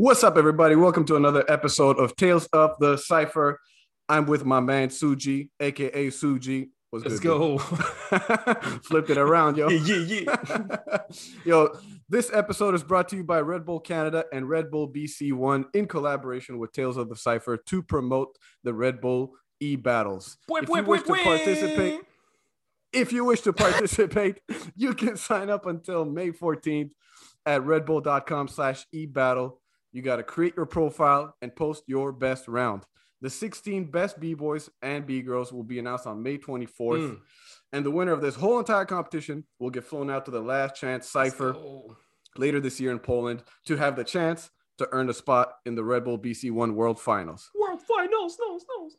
What's up, everybody? Welcome to another episode of Tales of the Cipher. I'm with my man Suji, aka Suji. What's Let's good, go. Flipped it around, yo. yeah, yeah. yo, this episode is brought to you by Red Bull Canada and Red Bull BC One in collaboration with Tales of the Cipher to promote the Red Bull e battles. If you boing, wish to participate, if you wish to participate, you can sign up until May 14th at redbull.com slash ebattle. You got to create your profile and post your best round. The 16 best B-boys and B-girls will be announced on May 24th. Mm. And the winner of this whole entire competition will get flown out to the last chance cipher later this year in Poland to have the chance to earn a spot in the Red Bull BC One World Finals. World finals, no, no.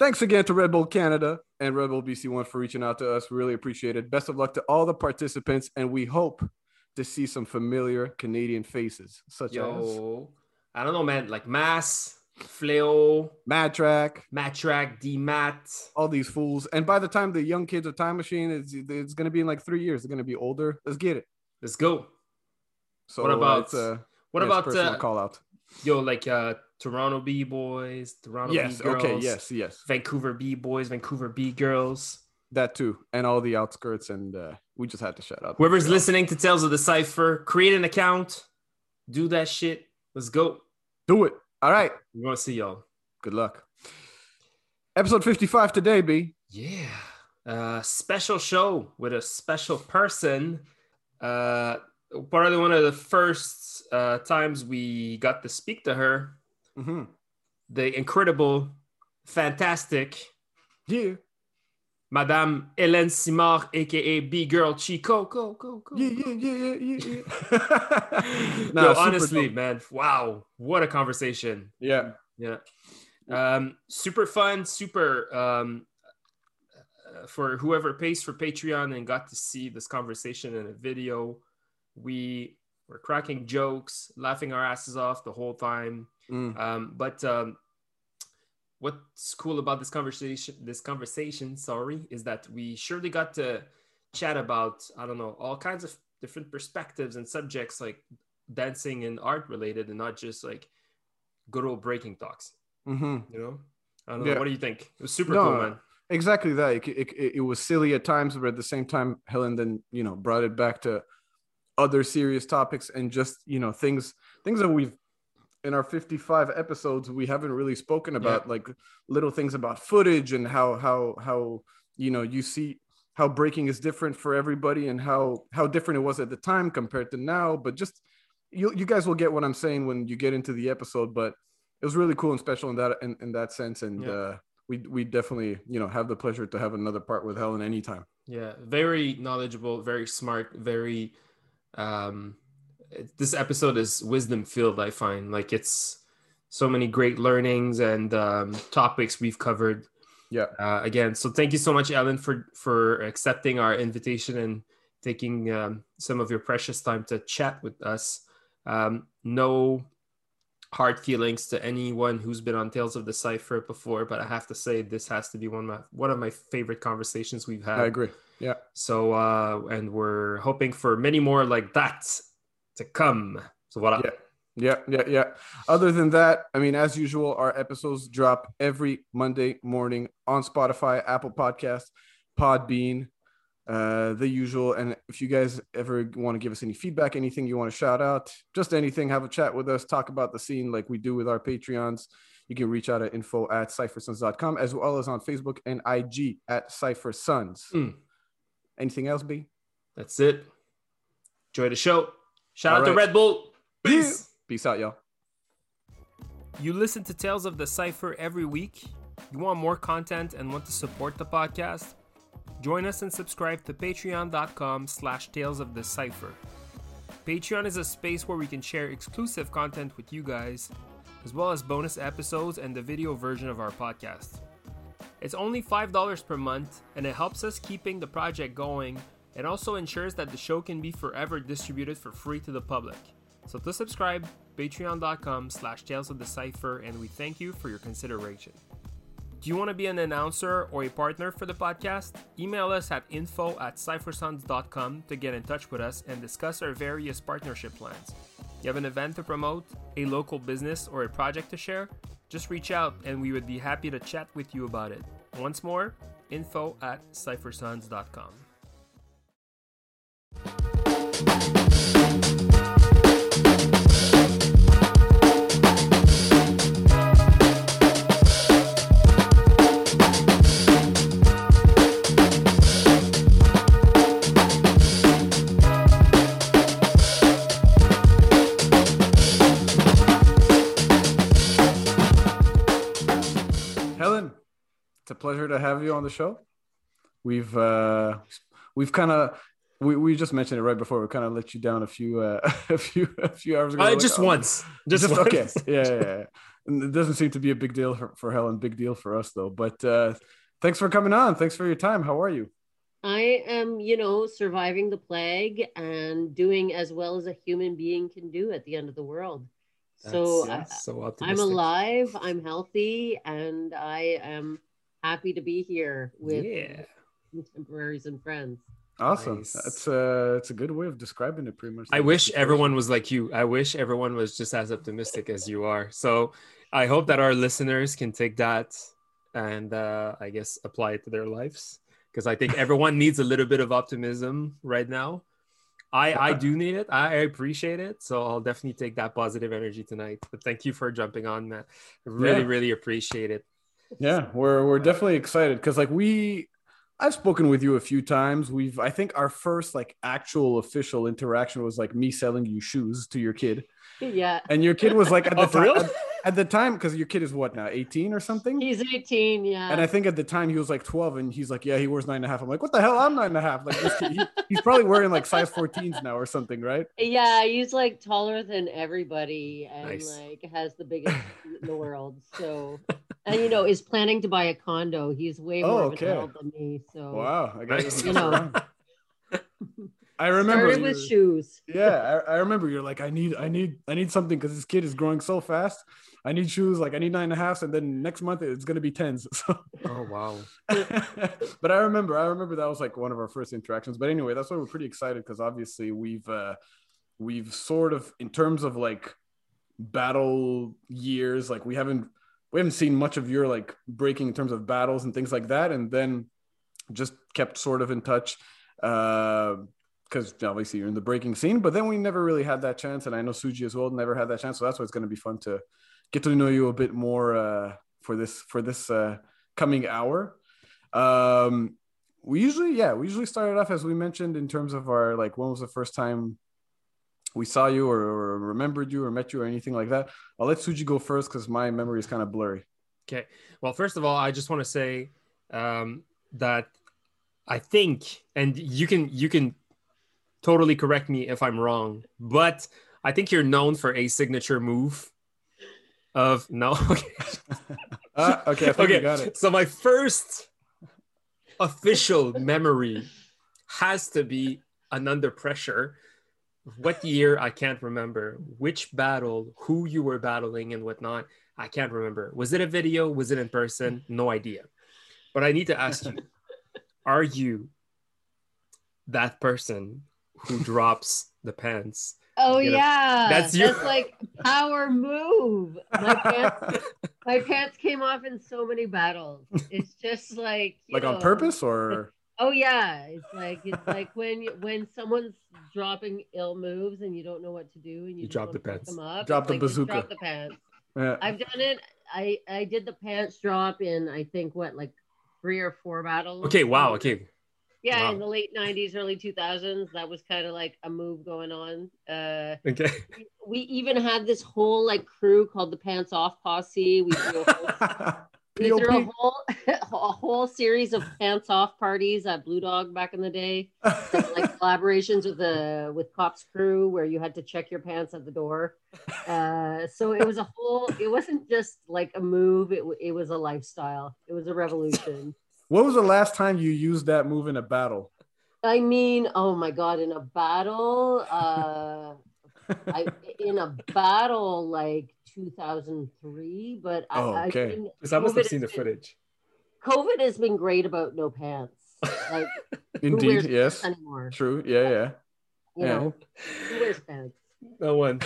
Thanks again to Red Bull Canada and Red Bull BC One for reaching out to us. Really appreciate it. Best of luck to all the participants, and we hope to see some familiar Canadian faces, such as Yo, I don't know, man. Like Mass, Fleo, Mad Track, Matrak, D Mat. all these fools. And by the time the young kids of Time Machine, it's, it's going to be in like three years. They're going to be older. Let's get it. Let's go. So What about- uh, What yeah, about uh, call out? yo, like uh Toronto B boys, Toronto Yes. B girls, Okay. Yes. Yes. Vancouver B boys, Vancouver B girls. That too, and all the outskirts. And uh, we just had to shut up. Whoever's listening to Tales of the Cipher, create an account, do that shit. Let's go. do it. All right. We want to see y'all. Good luck. Episode fifty-five today, B. Yeah. Uh special show with a special person. Uh probably one of the first uh times we got to speak to her. Mm-hmm. The incredible, fantastic Yeah. Madame Hélène Simard, aka B Girl Chico. Go, go, go. Yeah, yeah, yeah, yeah, yeah, yeah. Nah, Yo, honestly, dope. man, wow, what a conversation. yeah, Yeah. Um, super fun, super um uh, for whoever pays for Patreon and got to see this conversation in a video. We were cracking jokes, laughing our asses off the whole time. Mm. Um, but um what's cool about this conversation this conversation, sorry, is that we surely got to chat about, I don't know, all kinds of different perspectives and subjects like dancing and art related and not just like good old breaking talks hmm you know? I don't Yeah. know what do you think? It was super No, cool man. exactly that. It, it, it was silly at times, but at the same time, Helen then you know brought it back to other serious topics and just you know things things that we've in our 55 episodes we haven't really spoken about like little things about footage and how how how you know you see how breaking is different for everybody and how how different it was at the time compared to now. But just you you guys will get what i'm saying when you get into the episode but it was really cool and special in that in, in that sense. And Yeah. uh we we definitely you know have the pleasure to have another part with helen anytime. Yeah. Very knowledgeable very smart very um this episode is wisdom filled i find. Like it's so many great learnings and um, topics we've covered. Yeah. Uh, again so thank you so much ellen for for accepting our invitation and taking um, some of your precious time to chat with us. Um, no hard feelings to anyone who's been on tales of the cipher before but i have to say this has to be one of my one of my favorite conversations we've had. I agree. Yeah. So uh and we're hoping for many more like that to come so what Yeah. Yeah, yeah, yeah. Other than that, I mean, as usual, our episodes drop every Monday morning on Spotify, Apple Podcast, Podbean, uh, the usual. And if you guys ever want to give us any feedback, anything you want to shout out, just anything, have a chat with us, talk about the scene like we do with our Patreons. You can reach out at info at cyphersons.com as well as on Facebook and IG at cyphersons. Mm. Anything else, B? that's it enjoy the show shout All out to red bull peace Peace out, y'all. You listen to Tales of the Cipher every week? You want more content and want to support the podcast? Join us and subscribe to patreon.com slash tales of the cipher. Patreon is a space where we can share exclusive content with you guys, as well as bonus episodes and the video version of our podcast. It's only $5 per month, and it helps us keeping the project going and also ensures that the show can be forever distributed for free to the public. So to subscribe, patreon.com slash tales of the cipher, and we thank you for your consideration. Do you want to be an announcer or a partner for the podcast? Email us at info at cyphersons.com to get in touch with us and discuss our various partnership plans. You have an event to promote, a local business, or a project to share? Just reach out and we would be happy to chat with you about it. Once more, info at cyphersons.com. a pleasure to have you on the show. We've uh, we've kind of we, we just mentioned it right before. We kind of let you down a few uh, a few a few hours ago. Uh, Like, just oh, once. Just, Just, once. okay. Yeah, yeah, yeah. And It doesn't seem to be a big deal for, for Helen. Big deal for us though. But uh, thanks for coming on. Thanks for your time. How are you? I am, you know, surviving the plague and doing as well as a human being can do at the end of the world. so That's- I, that's so I'm alive, I'm healthy, and I am happy to be here with Yeah. contemporaries and friends. Awesome. Nice. That's uh, it's a good way of describing it. Pretty much. I wish everyone was like you. I wish everyone was just as optimistic as you are. So I hope that our listeners can take that and uh, I guess apply it to their lives because I think everyone needs a little bit of optimism right now. I I do need it. I appreciate it. So I'll definitely take that positive energy tonight. But thank you for jumping on, Matt. I really, Yeah. really appreciate it. Yeah, we're we're definitely excited because like we I've spoken with you a few times. We've I think our first like actual official interaction was like me selling you shoes to your kid. Yeah, And your kid was like at the Oh, time at, at the time because your kid is what now, 18 or something? he's 18. Yeah. And I think at the time he was like 12 and he's like, Yeah, he wears nine and a half. I'm like, What the hell? I'm nine and a half. Like this kid, he, he's probably wearing like size 14s now or something, right? yeah, he's like taller than everybody and Nice. like has the biggest in the world. So, and you know, is planning to buy a condo. He's way Oh, more okay. of an adult than me. So, Wow. I guess You know. I remember started with shoes. yeah I, I remember you're like i need i need i need something because this kid is growing so fast i need shoes like i need nine and a half and then next month it's going to be tens so Oh wow. but i remember i remember that was like one of our first interactions but anyway that's why we're pretty excited because obviously we've uh we've sort of in terms of like battle years like we haven't we haven't seen much of your like breaking in terms of battles and things like that and then just kept sort of in touch uh because obviously you're in the breaking scene, but then we never really had that chance, and I know Suji as well never had that chance, so that's why it's going to be fun to get to know you a bit more uh, for this for this uh, coming hour. Um, we usually, yeah, we usually started off as we mentioned in terms of our like when was the first time we saw you or, or remembered you or met you or anything like that. I'll let Suji go first because my memory is kind of blurry. Okay. Well, first of all, I just want to say um, that I think, and you can you can totally correct me if I'm wrong, but I think you're known for a signature move of no. Okay. Ah, okay, I okay. you got it. So my first official memory has to be an under pressure. What year I can't remember. Which battle, who you were battling, and whatnot. I can't remember. Was it a video? Was it in person? No idea. But I need to ask you: Are you that person who drops the pants? Oh You know, yeah, that's that's, your- like power move. My pants, my pants came off in so many battles. It's just like like on purpose or Oh yeah, it's like it's like when you, when someone's dropping ill moves and you don't know what to do and you, You drop the pants. Drop it's the like, bazooka. Drop the pants. yeah. I've done it. I I did the pants drop in I think what like three or four battles. Okay. Wow. Okay. Yeah, Wow. in the late '90s, early 2000s, that was kind of like a move going on. Uh, Okay. we even had this whole like crew called the Pants Off Posse. We threw a whole, we threw a whole, a whole series of pants off parties at Blue Dog back in the day, like collaborations with the with Cops Crew, where you had to check your pants at the door. Uh, so it was a whole. It wasn't just like a move. It it was a lifestyle. It was a revolution. What was the last time you used that move in a battle? I mean, oh my god, in a battle, uh, I in a battle like 2003, but I, Oh, I okay. Because I must have seen the been- footage. COVID has been great about no pants. Like Indeed, yes. anymore. True. Yeah, yeah. You Yeah. know, who wears pants? No one.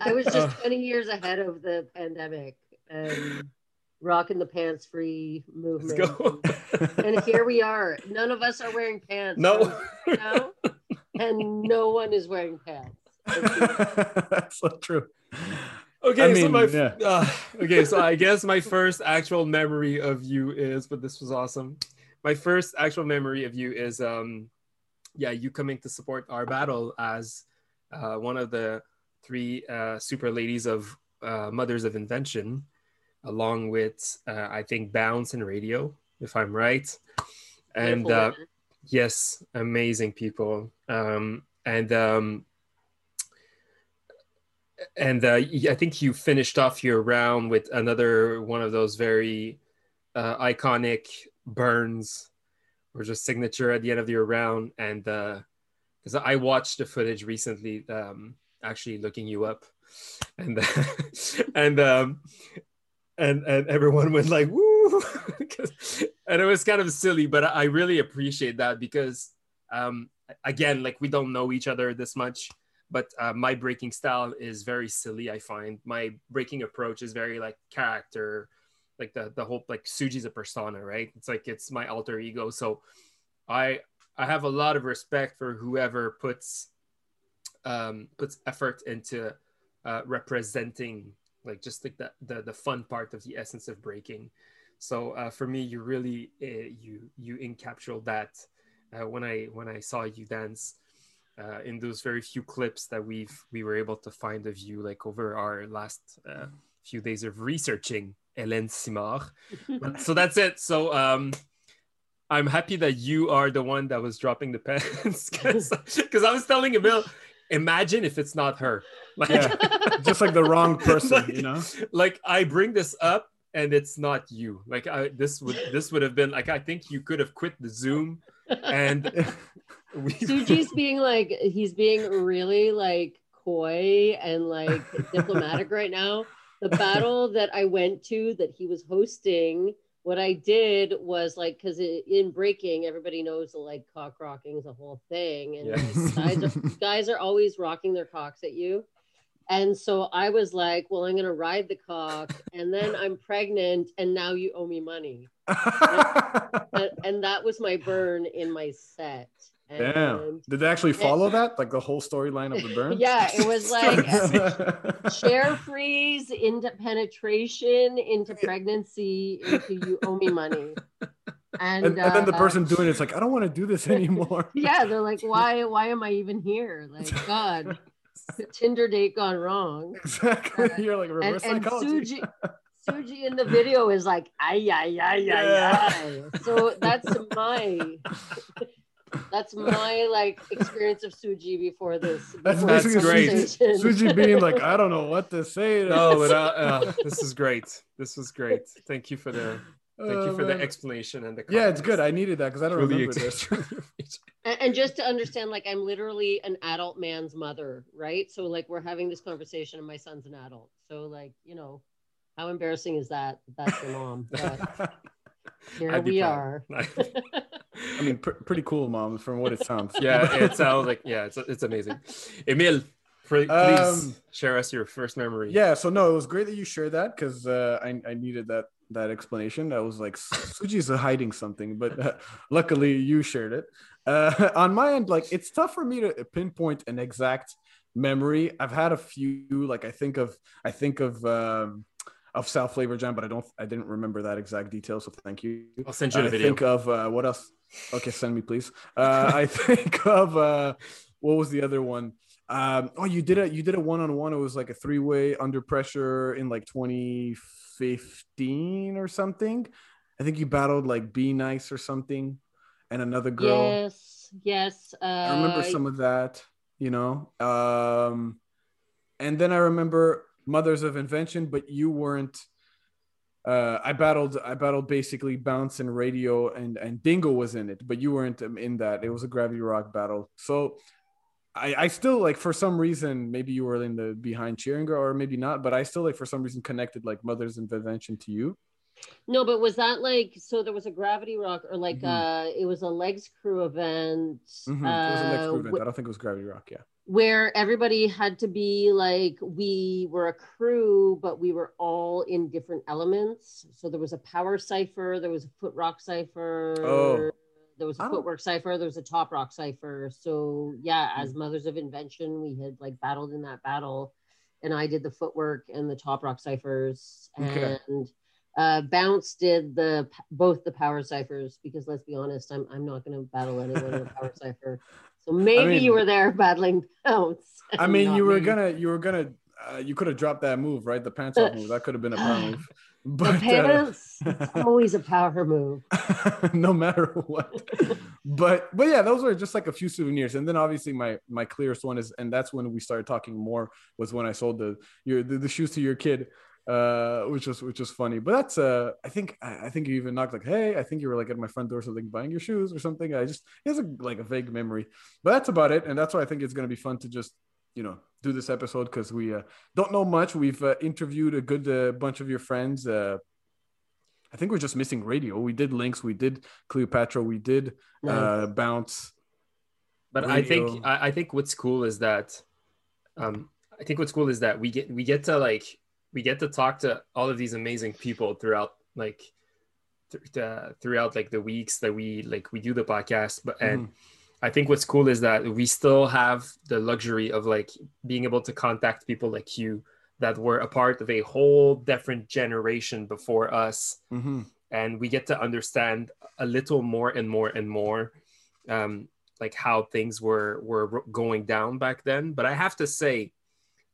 I was just Uh. 20 years ahead of the pandemic and rocking the pants free movement. go. And here we are. None of us are wearing pants. no. now, and no one is wearing pants. That's so true. Okay, I so my yeah. uh, okay, so I guess my first actual memory of you is, but this was awesome. My first actual memory of you is, um, yeah, you coming to support our battle as uh, one of the three uh, super ladies of uh, Mothers of Invention, along with uh, I think Bounce and Radio, if I'm right. And uh. Yes, amazing people. Um, and um, and uh, I think you finished off your round with another one of those very uh, iconic burns, or just signature at the end of your round. And because I watched the footage recently, um, actually looking you up, and and um, and and everyone went like woo! And it was kind of silly but i really appreciate that because um again like we don't know each other this much but uh, my breaking style is very silly i find. My breaking approach is very like character like the the whole like suji's a persona right? It's like it's my alter ego. So i i have a lot of respect for whoever puts um puts effort into uh representing like just like the, the the fun part of the essence of breaking. So uh, for me you really uh, you you encapsuled that uh, when i when i saw you dance uh, in those very few clips that we've we were able to find of you like over our last uh, few days of researching Hélène Simard. So that's it. So um, I'm happy that you are the one that was dropping the pens because I was telling Emil, imagine if it's not her. Like, Yeah. Just like the wrong person, Like- you know? like I bring this up and it's not you. Like I this would this would have been like I think you could have quit the Zoom and we Suji's being like he's being really like coy and like diplomatic right now. The battle that I went to that he was hosting, what I did was like because in breaking, everybody knows that like cock rocking is a whole thing, and Yeah. guys, are, guys are always rocking their cocks at you. And so I was like, well, I'm gonna ride the cock, and then I'm pregnant, and now you owe me money. And, and that was my burn in my set. And Damn. Did they actually follow that? Like the whole storyline of the burn? Yeah, it was like share freeze into penetration into pregnancy into you owe me money. And, and, and then the uh, person doing it's like, I don't want to do this anymore. yeah, they're like, why why am I even here? Like, God, the Tinder date gone wrong. exactly. You're like reverse and psychology. Suji Suji in the video is like, ay ay ay Yeah. ay ay. So that's my that's my like experience of Suji before this. That's before this basically great. Suji being like, I don't know what to say. to No, this." but uh, uh, this is great. This was great. Thank you for the thank you Oh, for the explanation and the Yeah, it's good. I needed that because I don't Truly remember ex- this. and, and just to understand, like I'm literally an adult man's mother, right? So like we're having this conversation, and my son's an adult. So like you know, how embarrassing is that? That's your mom. But here I'd we proud. are. I mean, pr- pretty cool, mom, from what it sounds. yeah, it sounds like yeah, it's it's amazing. Emil, pr- please Um, share us your first memory. Yeah, so no, it was great that you shared that because uh, I I needed that that explanation. I was like, Suji's hiding something, but uh, luckily you shared it. Uh, on my end, like it's tough for me to pinpoint an exact memory. I've had a few, like I think of I think of um, of South Flavor Jam, but I don't I didn't remember that exact detail. So thank you. I'll send you the I think of uh, what else? Okay, send me please. Uh, I think of uh, what was the other one? Um, oh, you did a you did a one on one. It was like a three way under pressure in like 2015 or something. I think you battled like Be Nice or something, and another girl. Yes, yes. Uh, I remember some of that. You know, um, and then I remember Mothers of Invention, but you weren't. Uh, I battled. I battled basically Bounce and Radio, and and Dingo was in it, but you weren't um, in that. It was a Gravity Rock battle. So, I I still like for some reason maybe you were in the behind cheering girl or maybe not, but I still like for some reason connected like Mothers of Invention to you. No, but was that like so? There was a Gravity Rock, or like Mhm. uh, it was a Legs Crew event. Mhm. it was a uh, Crew event. wi- I don't think it was Gravity Rock. Yeah. Where everybody had to be like we were a crew but we were all in different elements so there was a power cipher there was a foot rock cipher Oh. there was a Oh. footwork cipher there was a top rock cipher so yeah as mothers of invention we had like battled in that battle and i did the footwork and the top rock ciphers Okay. and uh, Bounce did the both the power ciphers because let's be honest, I'm I'm not going to battle anyone in a power cipher. So maybe mean- you were there battling Bounce. I mean, you were gonna, you were gonna, uh, you could have dropped that move, right? The pants off move. That could have been a power move. the But uh, pants. it's always a power move. no matter what. But but yeah, those were just like a few souvenirs. And then obviously my my clearest one is, and that's when we started talking more was when I sold the your the, the shoes to your kid. Uh, which was which was funny, but that's uh, I think I think you even knocked like, hey, I think you were like at my front door, something buying your shoes or something. I just it's a like a vague memory, but that's about it, and that's why I think it's gonna be fun to just you know do this episode because we uh, don't know much. We've uh, interviewed a good uh, bunch of your friends. Uh, I think we're just missing radio. We did Lynx, we did Cleopatra, we did uh, bounce. But I think I, I think what's cool is that um I think what's cool is that we get we get to like we get to talk to all of these amazing people throughout like th- the, throughout like the weeks that we like we do the podcast but and I think what's cool is that we still have the luxury of like being able to contact people like you that were a part of a whole different generation before us. Mhm. and we get to understand a little more and more and more um, like how things were were going down back then. But i have to say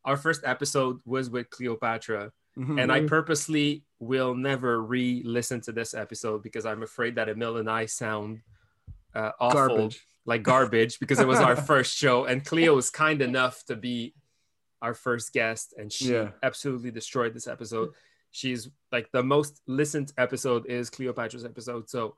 our first episode was with cleopatra Mhm. and i purposely will never re-listen to this episode because i'm afraid that emil and i sound uh, awful Garbage. like garbage because it was our first show and cleo was kind enough to be our first guest and she Yeah. absolutely destroyed this episode she's like the most listened episode is cleopatra's episode so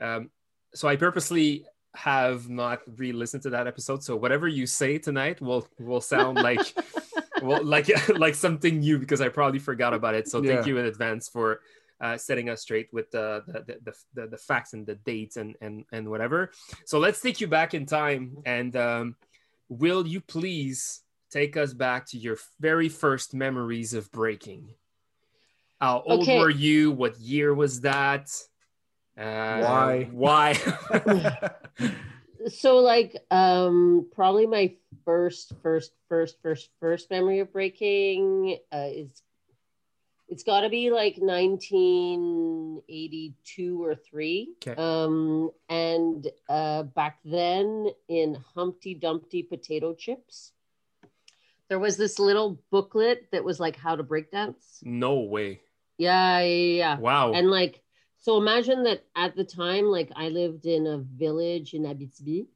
um so i purposely have not re-listened to that episode so whatever you say tonight will will sound like well like like something new because i probably forgot about it so Yeah. thank you in advance for uh, setting us straight with the the, the the the facts and the dates and and and whatever so let's take you back in time and um will you please take us back to your very first memories of breaking how old Okay. were you what year was that uh, Why? why so like um probably my first first first first first memory of breaking uh, is it's got to be like 1982 or 3 Okay. um and uh back then in humpty dumpty potato chips there was this little booklet that was like how to break dance no way yeah yeah, yeah. wow and like so imagine that at the time like i lived in a village in abitibi.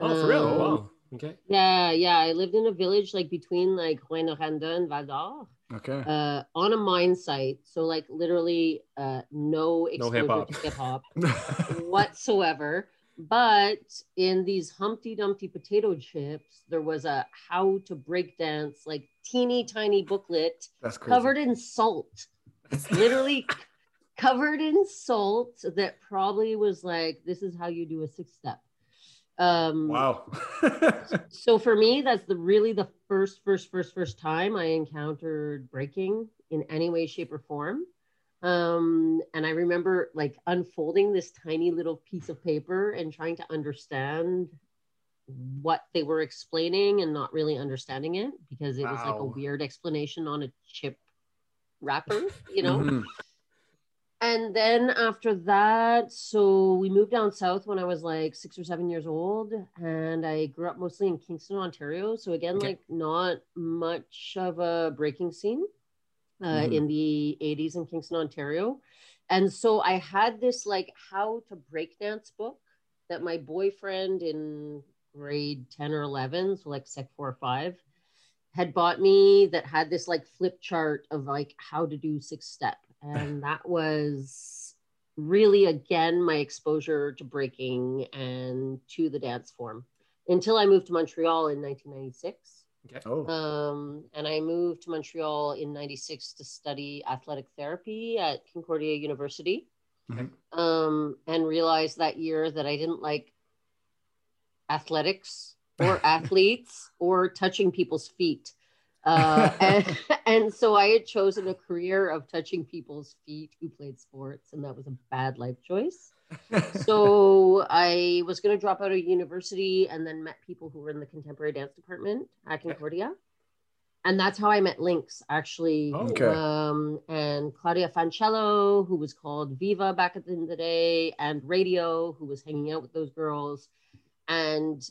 Oh for real? Um, wow. Okay. Yeah yeah. I lived in a village like between like Rouyn-Noranda and val d'or. Okay. uh on a mine site. So like literally uh no exposure hip-hop. to hip-hop whatsoever. But in these humpty dumpty potato chips there was a how to break dance like teeny tiny booklet covered in salt. It's literally covered in salt that probably was like this is how you do a six step um Wow. so for me that's the really the first first first first time i encountered breaking in any way shape or form um and i remember like unfolding this tiny little piece of paper and trying to understand what they were explaining and not really understanding it because it was like a weird explanation on a chip wrapper you know Mhm. And then after that, so we moved down south when I was like six or seven years old, and I grew up mostly in Kingston, Ontario. So again, Okay. like not much of a breaking scene uh, Mhm. in the '80s in Kingston, Ontario. And so I had this like how to break dance book that my boyfriend in grade 10 or 11, so like sec four or five, had bought me that had this like flip chart of like how to do six step. And that was really again my exposure to breaking and to the dance form until I moved to Montreal in 1996. Oh. Um, and I moved to Montreal in 96 to study athletic therapy at Concordia University. Mhm. Um, and realized that year that I didn't like athletics or athletes or touching people's feet. Uh, and, and so I had chosen a career of touching people's feet who played sports, and that was a bad life choice. so I was going to drop out of university and then met people who were in the contemporary dance department at Concordia. And that's how I met Lynx, actually. Oh. Okay. Um, and Claudia Fancello, who was called Viva back at the end of the day, and Radio, who was hanging out with those girls. And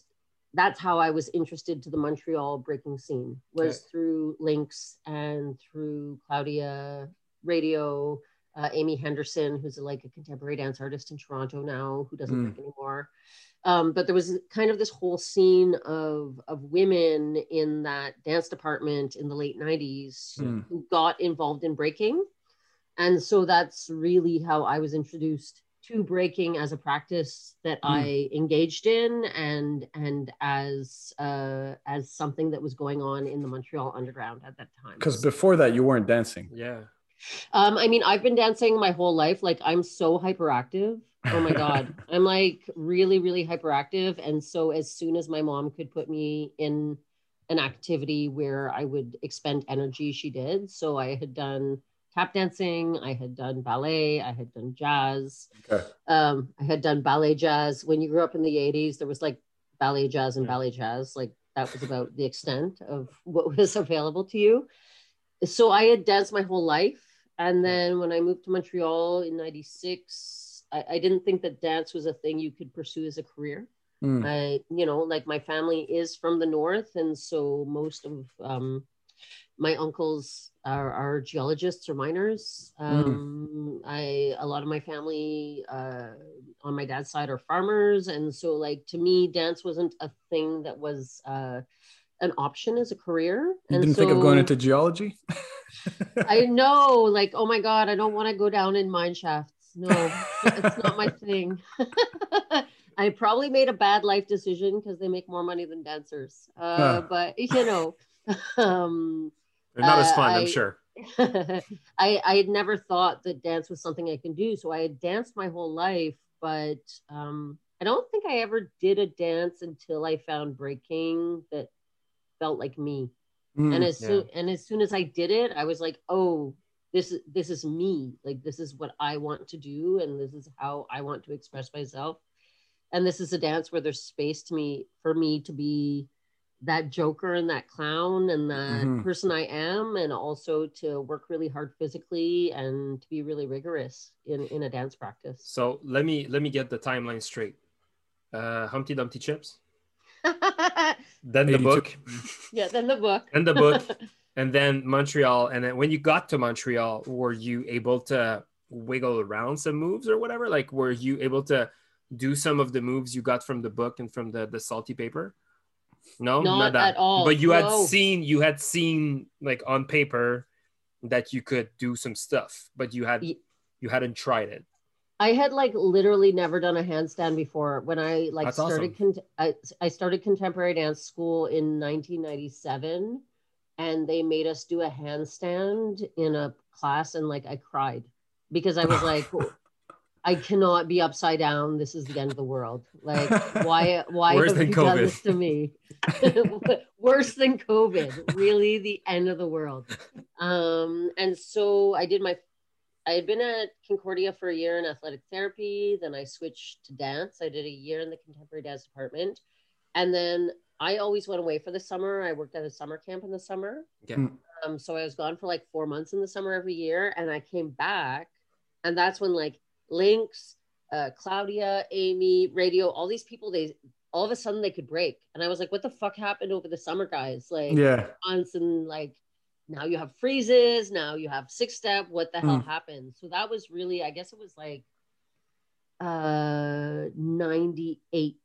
that's how I was interested to the Montreal breaking scene was Okay. through Lynx and through Claudia Radio, uh, Amy Henderson, who's like a contemporary dance artist in Toronto now, who doesn't Mm. break anymore. Um, but there was kind of this whole scene of of women in that dance department in the late '90s Mm. who got involved in breaking, and so that's really how I was introduced to breaking as a practice that Mm. I engaged in, and and as uh, as something that was going on in the Montreal underground at that time. Because before that, you weren't dancing. Yeah. Um, I mean, I've been dancing my whole life. Like, I'm so hyperactive. Oh my God. I'm like really, really hyperactive. And so, as soon as my mom could put me in an activity where I would expend energy, she did. So, I had done tap dancing, I had done ballet, I had done jazz, Okay. um, I had done ballet jazz. When you grew up in the 80s, there was like ballet jazz and Yeah. ballet jazz. Like, that was about the extent of what was available to you so I had danced my whole life. And then when I moved to Montreal in 96, I, I didn't think that dance was a thing you could pursue as a career. Mm. I, you know, like my family is from the north. And so most of um, my uncles are, are geologists or miners. Um, I, a lot of my family uh, on my dad's side are farmers. And so, like, to me, dance wasn't a thing that was uh, an option as a career. You and didn't think of going into geology? I know, like, oh my God, I don't want to go down in mine shafts. No, it's not my thing. I probably made a bad life decision because they make more money than dancers. Uh, Huh. But, you know, um, They're not as Uh, fun, I'm sure. I, I had never thought that dance was something I can do. So I had danced my whole life, but um, I don't think I ever did a dance until I found breaking that felt like me Mm. and as Yeah. soon and as soon as I did it, I was like, oh, this is this is me. Like this is what I want to do, and this is how I want to express myself. And this is a dance where there's space to me for me to be that joker and that clown and that Mhm. person I am, and also to work really hard physically and to be really rigorous in in a dance practice. So let me let me get the timeline straight. Uh, Humpty Dumpty Chips, then the book, yeah, then the book. then the book, and then Montreal. And then when you got to Montreal, were you able to wiggle around some moves or whatever? Like, were you able to do some of the moves you got from the book and from the the salty paper? No, Not at all. But you had seen you had seen like on paper that you could do some stuff, but you had you hadn't tried it. I had like literally never done a handstand before. When I like That's started, con- I, I started contemporary dance school in 1997, and they made us do a handstand in a class, and like I cried because I was like, I cannot be upside down. This is the end of the world. Like, why? Why Worse have than you done this to me? Worse than COVID. Really, the end of the world. Um, and so I did my I had been at Concordia for a year in athletic therapy. Then I switched to dance. I did a year in the contemporary dance department. And then I always went away for the summer. I worked at a summer camp in the summer. Okay. Mm. Um, so I was gone for like four months in the summer every year. And I came back. And that's when like Lynx, uh, Claudia, Amy, Radio, all these people, they all of a sudden they could break. And I was like, what the fuck happened over the summer, guys? Like, yeah. months and like now you have freezes now you have six step what the hell Mm. happened so that was really i guess it was like uh 98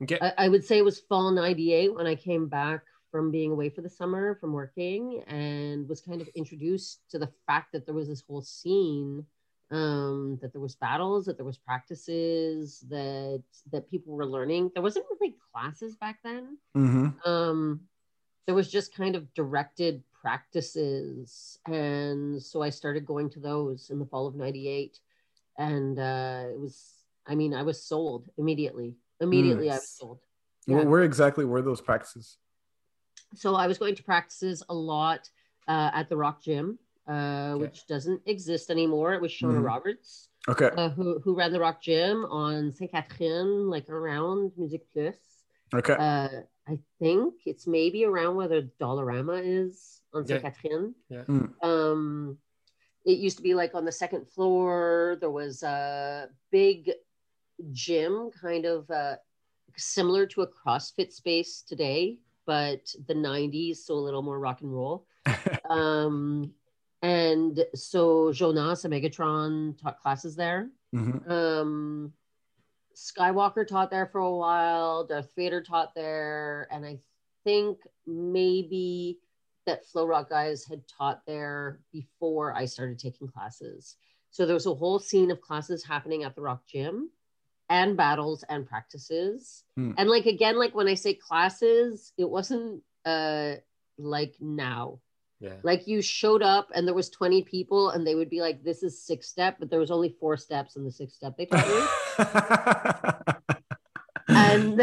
Okay. I, I would say it was fall 98 when i came back from being away for the summer from working and was kind of introduced to the fact that there was this whole scene um that there was battles that there was practices that that people were learning. There wasn't really classes back then. Hmm um there was just kind of directed practices. And so i started going to those in the fall of 98 and uh it was i mean i was sold immediately. Immediately i was sold. Where, Yeah. where exactly were those practices? So I was going to practices a lot uh, at the Rock Gym, uh, which doesn't exist anymore. It was Shona Mhm. Roberts Okay. uh, who, who ran the Rock Gym on Saint Catherine, like around Music Plus. Okay. Uh, I think it's maybe around where the Dollarama is on Saint Yeah. Catherine. Yeah. Mm. Um, it used to be like on the second floor. There was a big gym, kind of uh, similar to a CrossFit space today, but the 90s, so a little more rock and roll. um, and so Jonas and Megatron taught classes there. Mhm. Um, Skywalker taught there for a while. Darth Vader taught there, and I think maybe that Flow Rock guys had taught there before I started taking classes. So there was a whole scene of classes happening at the Rock Gym, and battles and practices. Hmm. And like again, like when I say classes, it wasn't uh like now Yeah. like you showed up and there was 20 people and they would be like this is six step but there was only four steps in the six step they taught you. And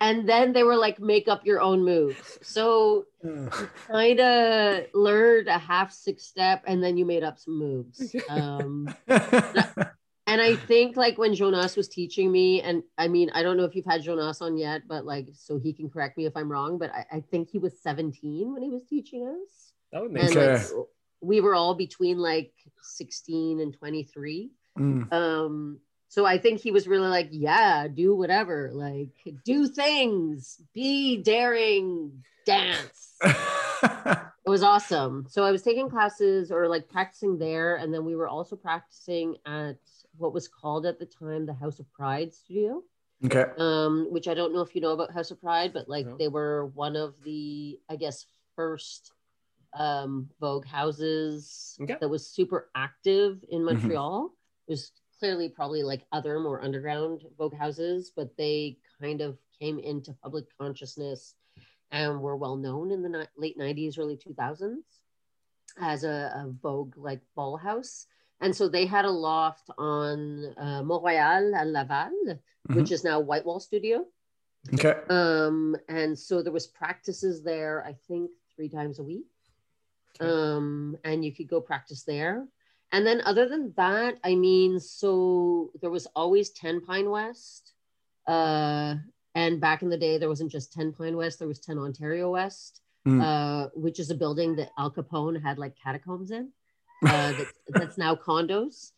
and then they were like make up your own moves so kind of learned a half six step and then you made up some moves. Um and i think like when jonas was teaching me and i mean i don't know if you've had jonas on yet but like so he can correct me if i'm wrong but i, I think he was 17 when he was teaching us That would make and sense. Like we were all between like 16 and 23 Mm. um so i think he was really like yeah do whatever like do things be daring dance it was awesome so i was taking classes or like practicing there and then we were also practicing at what was called at the time the house of pride studio okay. um, which I don't know if you know about House of Pride, but like No. they were one of the, I guess, first um, Vogue houses Okay. that was super active in Mhm. Mont-Royal. There's clearly probably like other more underground Vogue houses, but they kind of came into public consciousness and were well known in the ni- late 90s, early 2000s as a, a Vogue like ball house. And so they had a loft on uh, Montreal and Laval, which is now Whitewall Studio. Okay. Um, and so there was practices there, I think three times a week. Okay. Um, and you could go practice there. And then other than that, I mean, so there was always 10 Pine West. Uh, and back in the day, there wasn't just 10 Pine West, there was 10 Ontario West, Mm. uh, which is a building that Al Capone had like catacombs in. Uh, that's, that's now condos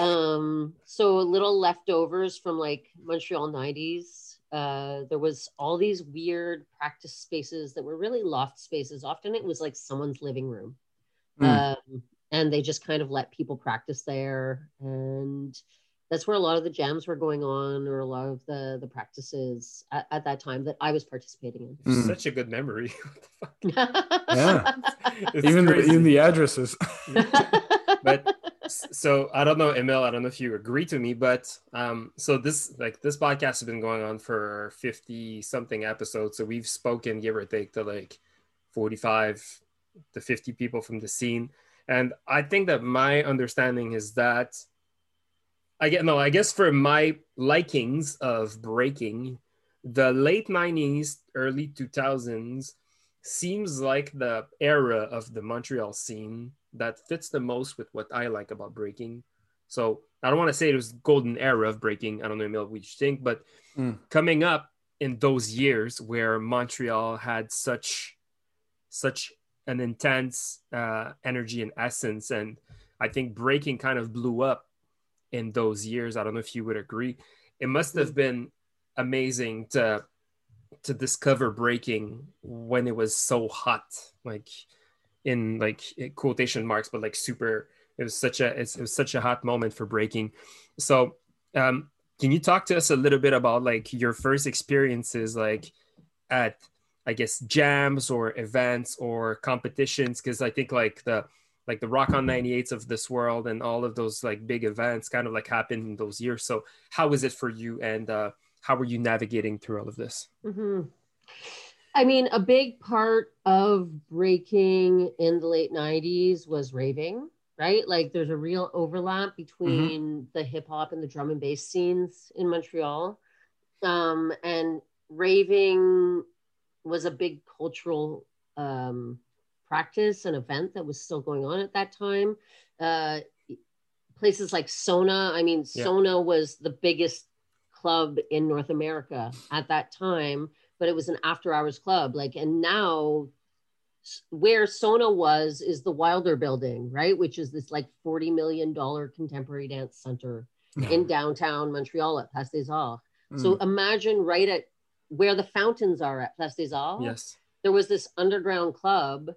um so little leftovers from like montreal 90s uh there was all these weird practice spaces that were really loft spaces often it was like someone's living room Mm. um and they just kind of let people practice there and that's where a lot of the jams were going on or a lot of the the practices at, at that time that i was participating Mm. Such a good memory. Yeah. It's even the, even the addresses. but s- so I don't know, Emil. I don't know if you agree to me, but um, so this like this podcast has been going on for fifty something episodes. So we've spoken, give or take, to like forty-five to fifty people from the scene, and I think that my understanding is that I get no. I guess for my likings of breaking, the late nineties, early two thousands seems like the era of the Montreal scene that fits the most with what I like about breaking. So I don't want to say it was golden era of breaking. I don't know, Emil, what you think, but Mm. coming up in those years where Montreal had such such an intense uh, energy and essence, and I think breaking kind of blew up in those years. I don't know if you would agree. It must have been amazing to to discover breaking when it was so hot, like in like quotation marks, but like super. It was such a it was such a hot moment for breaking. So, um, can you talk to us a little bit about like your first experiences, like at I guess jams or events or competitions? Because I think like the like the Rock on 98s of this world and all of those like big events kind of like happened in those years. So, how was it for you, and uh, how were you navigating through all of this? hmm I mean, a big part of breaking in the late 90s was raving, right? Like there's a real overlap between the hip hop and the drum and bass scenes in Montreal. Um, and raving was a big cultural um, practice and event that was still going on at that time. Uh, places like Sona, I mean, Yeah. Sona was the biggest club in North America at that time, but it was an after hours club. Like, and now where Sona was is the Wilder building, right? Which is this like $40 million contemporary dance center in downtown Montreal at Place des Arts. So Mm. imagine right at where the fountains are at Place des Arts Yes. there was this underground club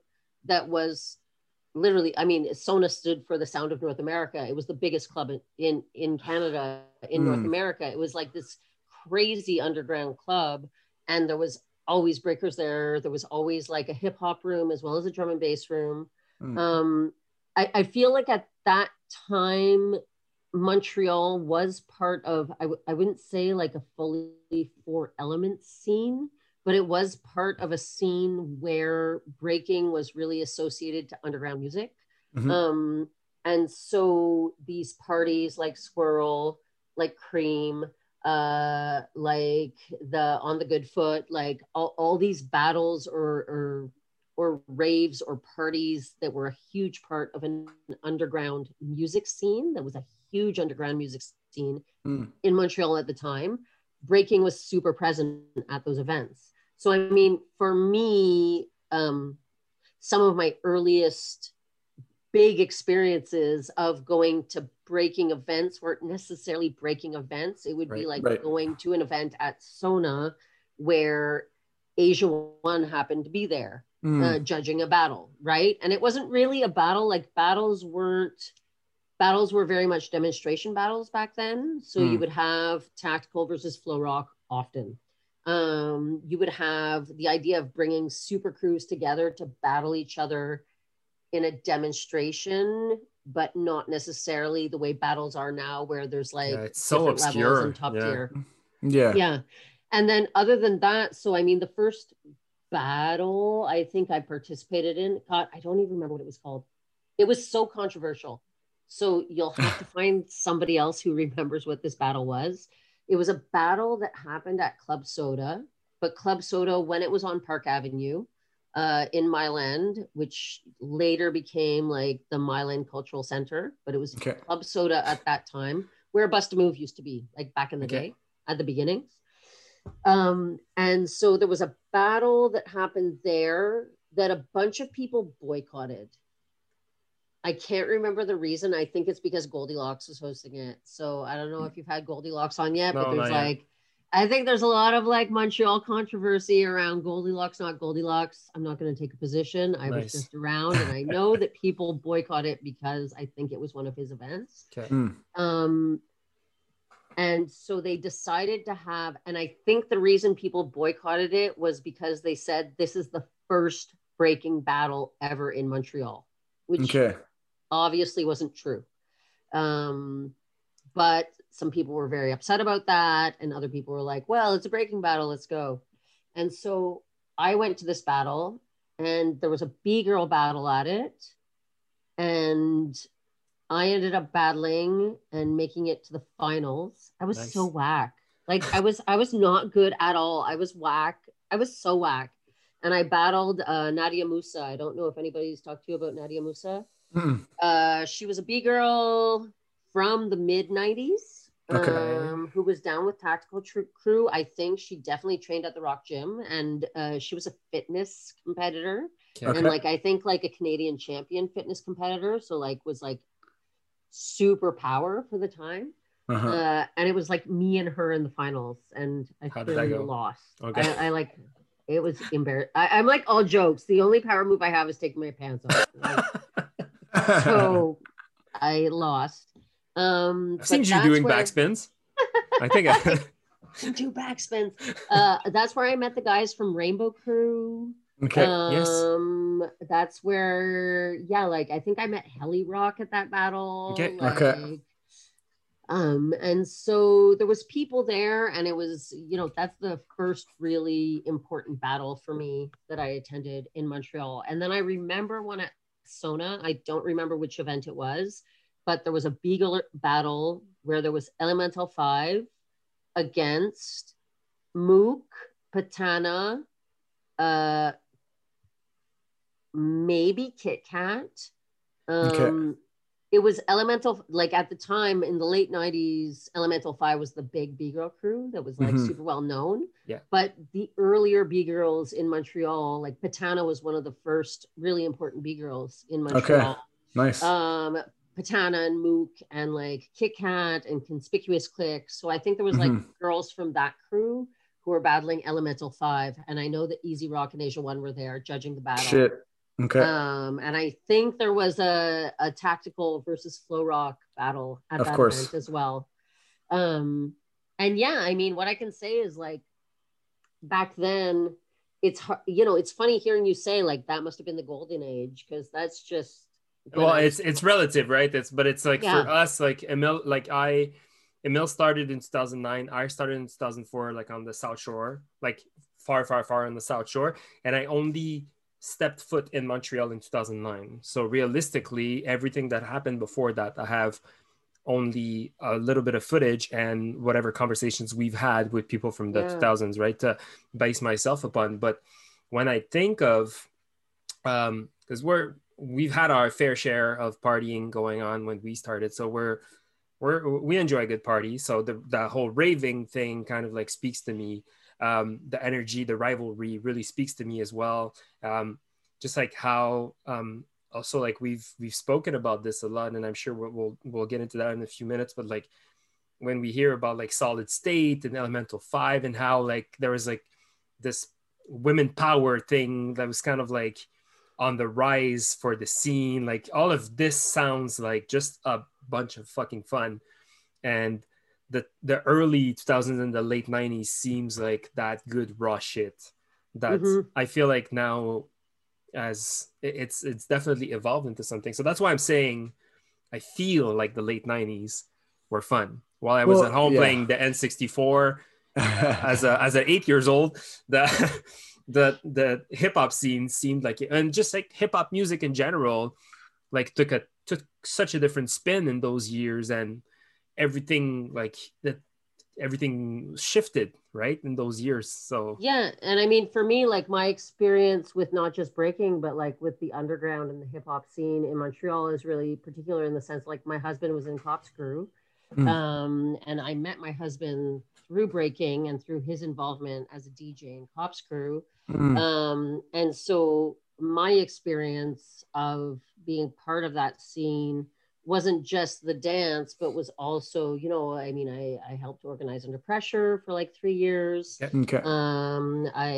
that was literally i mean sona stood for the sound of north america it was the biggest club in in, in canada in north Mm. america it was like this crazy underground club and there was always breakers there there was always like a hip hop room as well as a drum and bass room Mm. um I, I feel like at that time montreal was part of I w- I wouldn't say like a fully four elements scene but it was part of a scene where breaking was really associated to underground music. Mhm. Um, and so these parties like Squirrel, like Cream, uh, like the On the Good Foot, like all, all these battles or, or or raves or parties that were a huge part of an underground music scene. That was a huge underground music scene Mm. in Montreal at the time. Breaking was super present at those events. So I mean, for me, um, some of my earliest big experiences of going to breaking events weren't necessarily breaking events. It would be like right. going to an event at Sona where Asia One happened to be there Mm. uh, judging a battle, right? And it wasn't really a battle. Like battles weren't battles were very much demonstration battles back then. So you Mm. would have tactical versus flow rock often. Um, you would have the idea of bringing super crews together to battle each other in a demonstration, but not necessarily the way battles are now, where there's like Yeah, it's so different levels obscure. and top Yeah. tier yeah. yeah and then other than that so i mean the first battle i think i participated in god i don't even remember what it was called it was so controversial so you'll have to find somebody else who remembers what this battle was it was a battle that happened at club soda but club soda when it was on park avenue uh, in Mile End, which later became like the Mile End Cultural Center, but it was Okay. Club Soda at that time, where Bust a Move used to be, like back in the Okay. day, at the beginnings. Um, and so there was a battle that happened there that a bunch of people boycotted. I can't remember the reason. I think it's because Goldilocks was hosting it. So I don't know if you've had Goldilocks on yet, but there's like yet. Like, I think there's a lot of like Montreal controversy around Goldilocks, not Goldilocks. I'm not going to take a position. I Nice. was just around and I know that people boycott it because I think it was one of his events. Okay. Mm. Um, and so they decided to have, and I think the reason people boycotted it was because they said this is the first breaking battle ever in Montreal, which Okay. obviously wasn't true. Um, but some people were very upset about that, and other people were like, well, it's a breaking battle, let's go. And so I went to this battle, and there was a B girl battle at it. And I ended up battling and making it to the finals. I was Nice. so whack. Like I was I was not good at all. I was whack. I was so whack. And I battled uh, Nadia Musa. I don't know if anybody's talked to you about Nadia Musa. Mm. Uh, she was a B girl from the mid 90s Okay. um, who was down with Tactical Tr- Crew. I think she definitely trained at the Rock Gym and uh, she was a fitness competitor. Okay. And like, I think like a Canadian champion fitness competitor. So, like, was like super power for the time. Uh-huh. Uh, and it was like me and her in the finals. And I How clearly lost. Okay. I, I like, it was embarrassing. I'm like all jokes. The only power move I have is taking my pants off. Like, so I lost. Um, I've seen you doing where- backspins. I think I, Two backspins. Uh, that's where I met the guys from Rainbow Crew. okay. yes. Um, that's where, yeah, like I think I met Heli Rock at that battle. Okay. Okay. Um, and so there was people there, and it was, you know, that's the first really important battle for me that I attended in Montreal. And then I remember one at Sona. I don't remember which event it was, but there was a B girl battle where there was Elemental Five against Mook Patana, uh, maybe Kit Kat. Um, Okay. It was Elemental, like at the time in the late 90s, Elemental 5 was the big B Girl crew that was like Mhm. super well known. Yeah. But the earlier B Girls in Montreal, like Patana was one of the first really important B Girls in Montreal. Okay. Nice. Um, Patana and Mook and like Kit Kat and Conspicuous Click. So I think there was like Mhm. girls from that crew who were battling Elemental 5. And I know that Easy Rock and Asia 1 were there judging the battle. Shit. Okay. Um, and I think there was a, a tactical versus flow rock battle at Of that course. event as well. Um, and yeah, I mean, what I can say is like back then, it's hard, you know, it's funny hearing you say like that must have been the golden age because that's just well it's it's relative right that's but it's like Yeah. for us like emil like i emil started in 2009 i started in 2004 like on the south shore like far far far on the south shore and i only stepped foot in montreal in 2009 so realistically everything that happened before that i have only a little bit of footage and whatever conversations we've had with people from the Yeah. 2000s right to base myself upon but when i think of um because we're we've had our fair share of partying going on when we started so we're we're we enjoy a good party. So the the whole raving thing kind of like speaks to me. Um the energy the rivalry really speaks to me as well. Um just like how um also like we've we've spoken about this a lot and i'm sure we'll we'll, we'll get into that in a few minutes but like when we hear about like solid state and elemental five and how like there was like this women power thing that was kind of like on the rise for the scene like all of this sounds like just a bunch of fucking fun and the the early 2000s and the late 90s seems like that good raw shit that Mhm. i feel like now as it's it's definitely evolved into something so that's why i'm saying i feel like the late 90s were fun while i was Well, at home yeah. playing the n64 as a as an eight years old the the the hip hop scene seemed like and just like hip hop music in general like took a took such a different spin in those years and everything like that everything shifted right in those years so Yeah, and I mean, for me, like my experience with not just breaking, but like with the underground and the hip hop scene in Montreal is really particular in the sense like my husband was in Cops Crew, Mm. um, and I met my husband through breaking and through his involvement as a DJ in Cops Crew, Mm. um, and so my experience of being part of that scene wasn't just the dance, but was also, you know, I mean, I I helped organize Under Pressure for like three years. Okay. Um, I,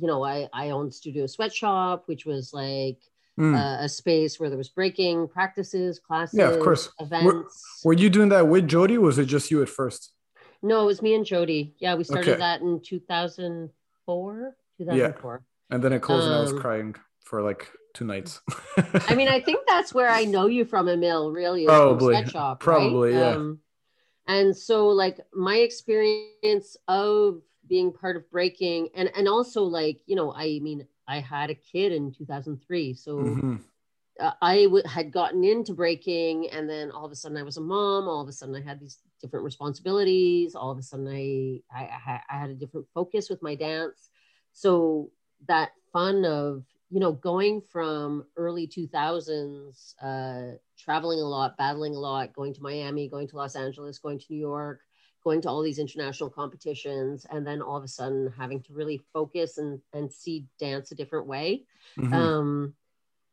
you know, I, I owned Studio Sweatshop, which was like Mm. uh, a space where there was breaking practices, classes, Yeah, of course. events. Were you doing that with Jody? Was it just you at first? No, it was me and Jody. Yeah, we started Okay. that in 2004, 2004. And then it closed, and I was Um, crying for like two nights. I mean, I think that's where I know you from, Emil, really. Probably. Sweatshop, Probably, right? yeah. Um, and so, like, my experience of being part of breaking, and and also, like, you know, I mean, I had a kid in 2003, so Mhm. Uh, I w- had gotten into breaking, and then all of a sudden I was a mom. All of a sudden I had these different responsibilities. All of a sudden I I, I had a different focus with my dance. So that fun of you know going from early 2000s, uh, traveling a lot, battling a lot, going to Miami, going to Los Angeles, going to New York, going to all these international competitions, and then all of a sudden having to really focus and and see dance a different way Mhm. um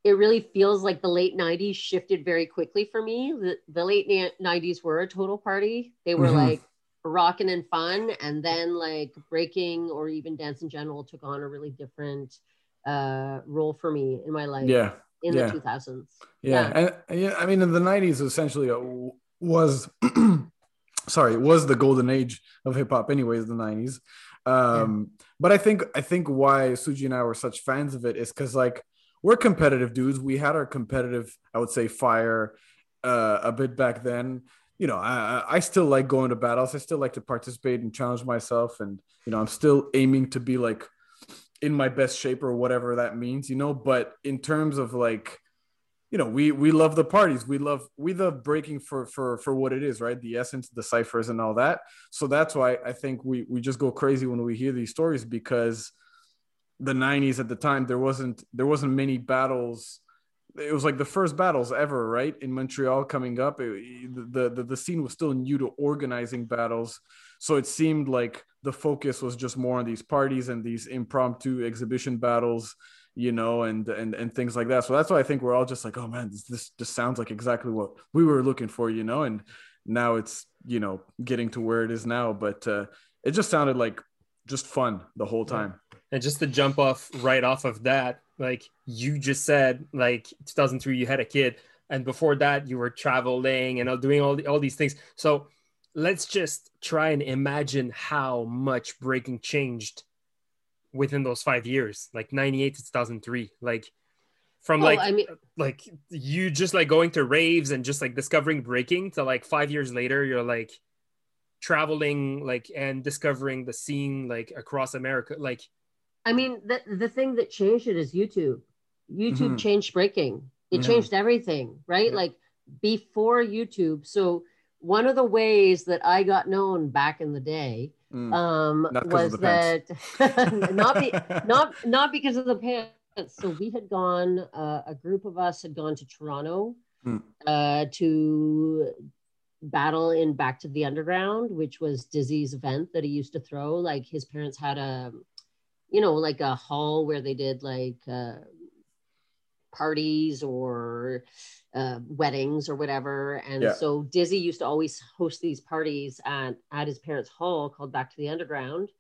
it really feels like the late 90s shifted very quickly for me the, the late na- 90s were a total party they were Mhm. like rocking and fun and then like breaking or even dance in general took on a really different uh role for me in my life yeah. in yeah. the 2000s yeah and and, yeah i mean in the 90s essentially uh, was sorry it was the golden age of hip-hop anyways the 90s um but i think i think why suji and i were such fans of it is because like we're competitive dudes. We had our competitive i would say fire uh a bit back then. You know i I- still like going to battles. I still like to participate and challenge myself. And you know i'm still aiming to be like in my best shape or whatever that means you know? But in terms of like you know we we love the parties. We love we love breaking for for for what it is right? The essence the ciphers and all that. So that's why i think we we just go crazy when we hear these stories because the 90s at the time there wasn't there wasn't many battles it was like the first battles ever right in montreal coming up it, the, the the scene was still new to organizing battles so it seemed like the focus was just more on these parties and these impromptu exhibition battles you know, and and and things like that. So that's why I think we're all just like, oh man, this this just sounds like exactly what we were looking for, you know. And now it's you know getting to where it is now, but uh, it just sounded like just fun the whole time. And just to jump off right off of that, like you just said, like 2003, you had a kid, and before that, you were traveling and doing all the, all these things. So let's just try and imagine how much breaking changed within those five years, like 98 to 2003. Like from well, like I mean, like you just like going to raves and just like discovering breaking to like five years later, you're like traveling like and discovering the scene like across America. Like I mean, the the thing that changed it is YouTube. YouTube mm-hmm. changed breaking. It mm-hmm. changed everything, right? Yeah. Like before YouTube. So one of the ways that I got known back in the day Mm. Um, was that not be, not not because of the pants. So we had gone. Uh, a group of us had gone to Toronto mm. uh, to battle in Back to the Underground, which was Dizzy's event that he used to throw. Like his parents had a, you know, like a hall where they did like uh, parties or uh, weddings or whatever. And yeah. so Dizzy used to always host these parties at, at his parents' hall called Back to the Underground.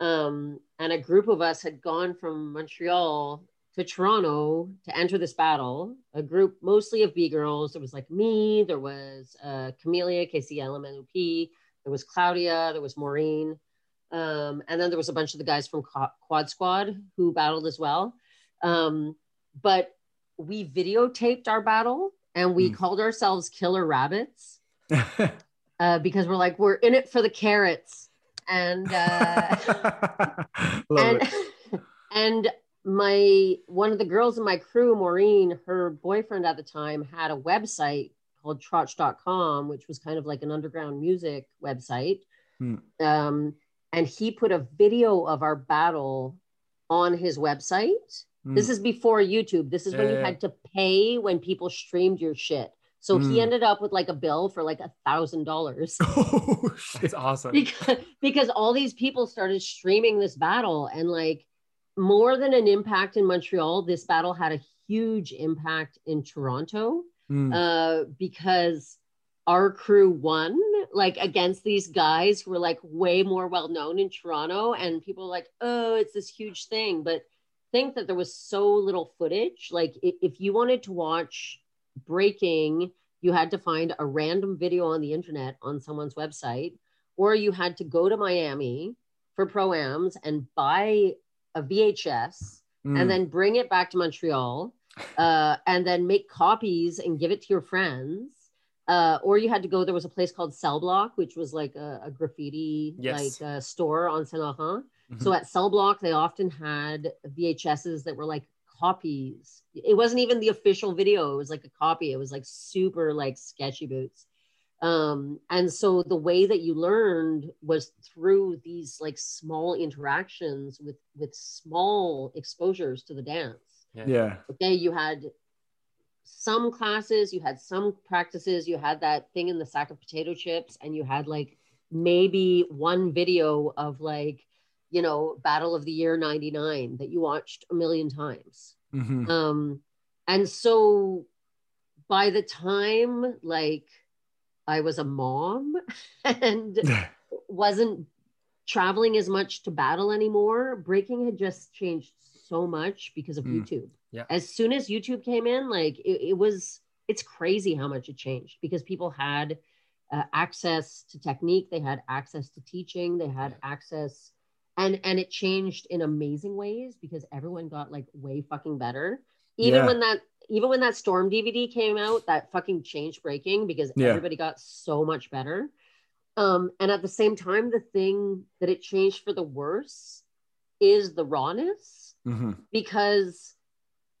Um, and a group of us had gone from Montreal to Toronto to enter this battle. A group mostly of B girls. There was like me, there was uh, Camelia, KCLMNOP, there was Claudia, there was Maureen. Um, and then there was a bunch of the guys from Quad Squad who battled as well. Um, but we videotaped our battle and we mm. called ourselves Killer Rabbits uh, because we're like we're in it for the carrots and uh, and and my one of the girls in my crew, Maureen, her boyfriend at the time had a website called trotch.com, which was kind of like an underground music website. Hmm. Um, and he put a video of our battle on his website Mm. This is before YouTube. This is when you had to pay when people streamed your shit. So mm. he ended up with like a bill for like a thousand dollars. Oh, that's awesome. Because, because all these people started streaming this battle and like more than an impact in Montreal, this battle had a huge impact in Toronto mm. uh, because our crew won like against these guys who were like way more well known in Toronto and people like, oh, it's this huge thing. But think that there was so little footage. Like if you wanted to watch breaking, you had to find a random video on the internet on someone's website, or you had to go to Miami for proams and buy a VHS mm. and then bring it back to Montreal uh, and then make copies and give it to your friends. Uh, or you had to go, there was a place called Cell Block, which was like a, a graffiti yes. like uh, store on Saint Laurent. Mm-hmm. So at Cell Block, they often had VHSs that were like copies. It wasn't even the official video, it was like a copy. It was like super like sketchy boots. Um, and so the way that you learned was through these like small interactions with with small exposures to the dance. Yeah. yeah. Okay, you had some classes, you had some practices, you had that thing in the sack of potato chips, and you had like maybe one video of like you know, Battle of the Year 99 that you watched a million times. Mm-hmm. Um, and so by the time like I was a mom and wasn't traveling as much to battle anymore, breaking had just changed so much because of mm. YouTube. Yeah. As soon as YouTube came in, like it, it was, it's crazy how much it changed because people had uh, access to technique, they had access to teaching, they had access and and it changed in amazing ways because everyone got like way fucking better even yeah. when that even when that storm dvd came out that fucking changed breaking because yeah. everybody got so much better um and at the same time the thing that it changed for the worse is the rawness mm-hmm. because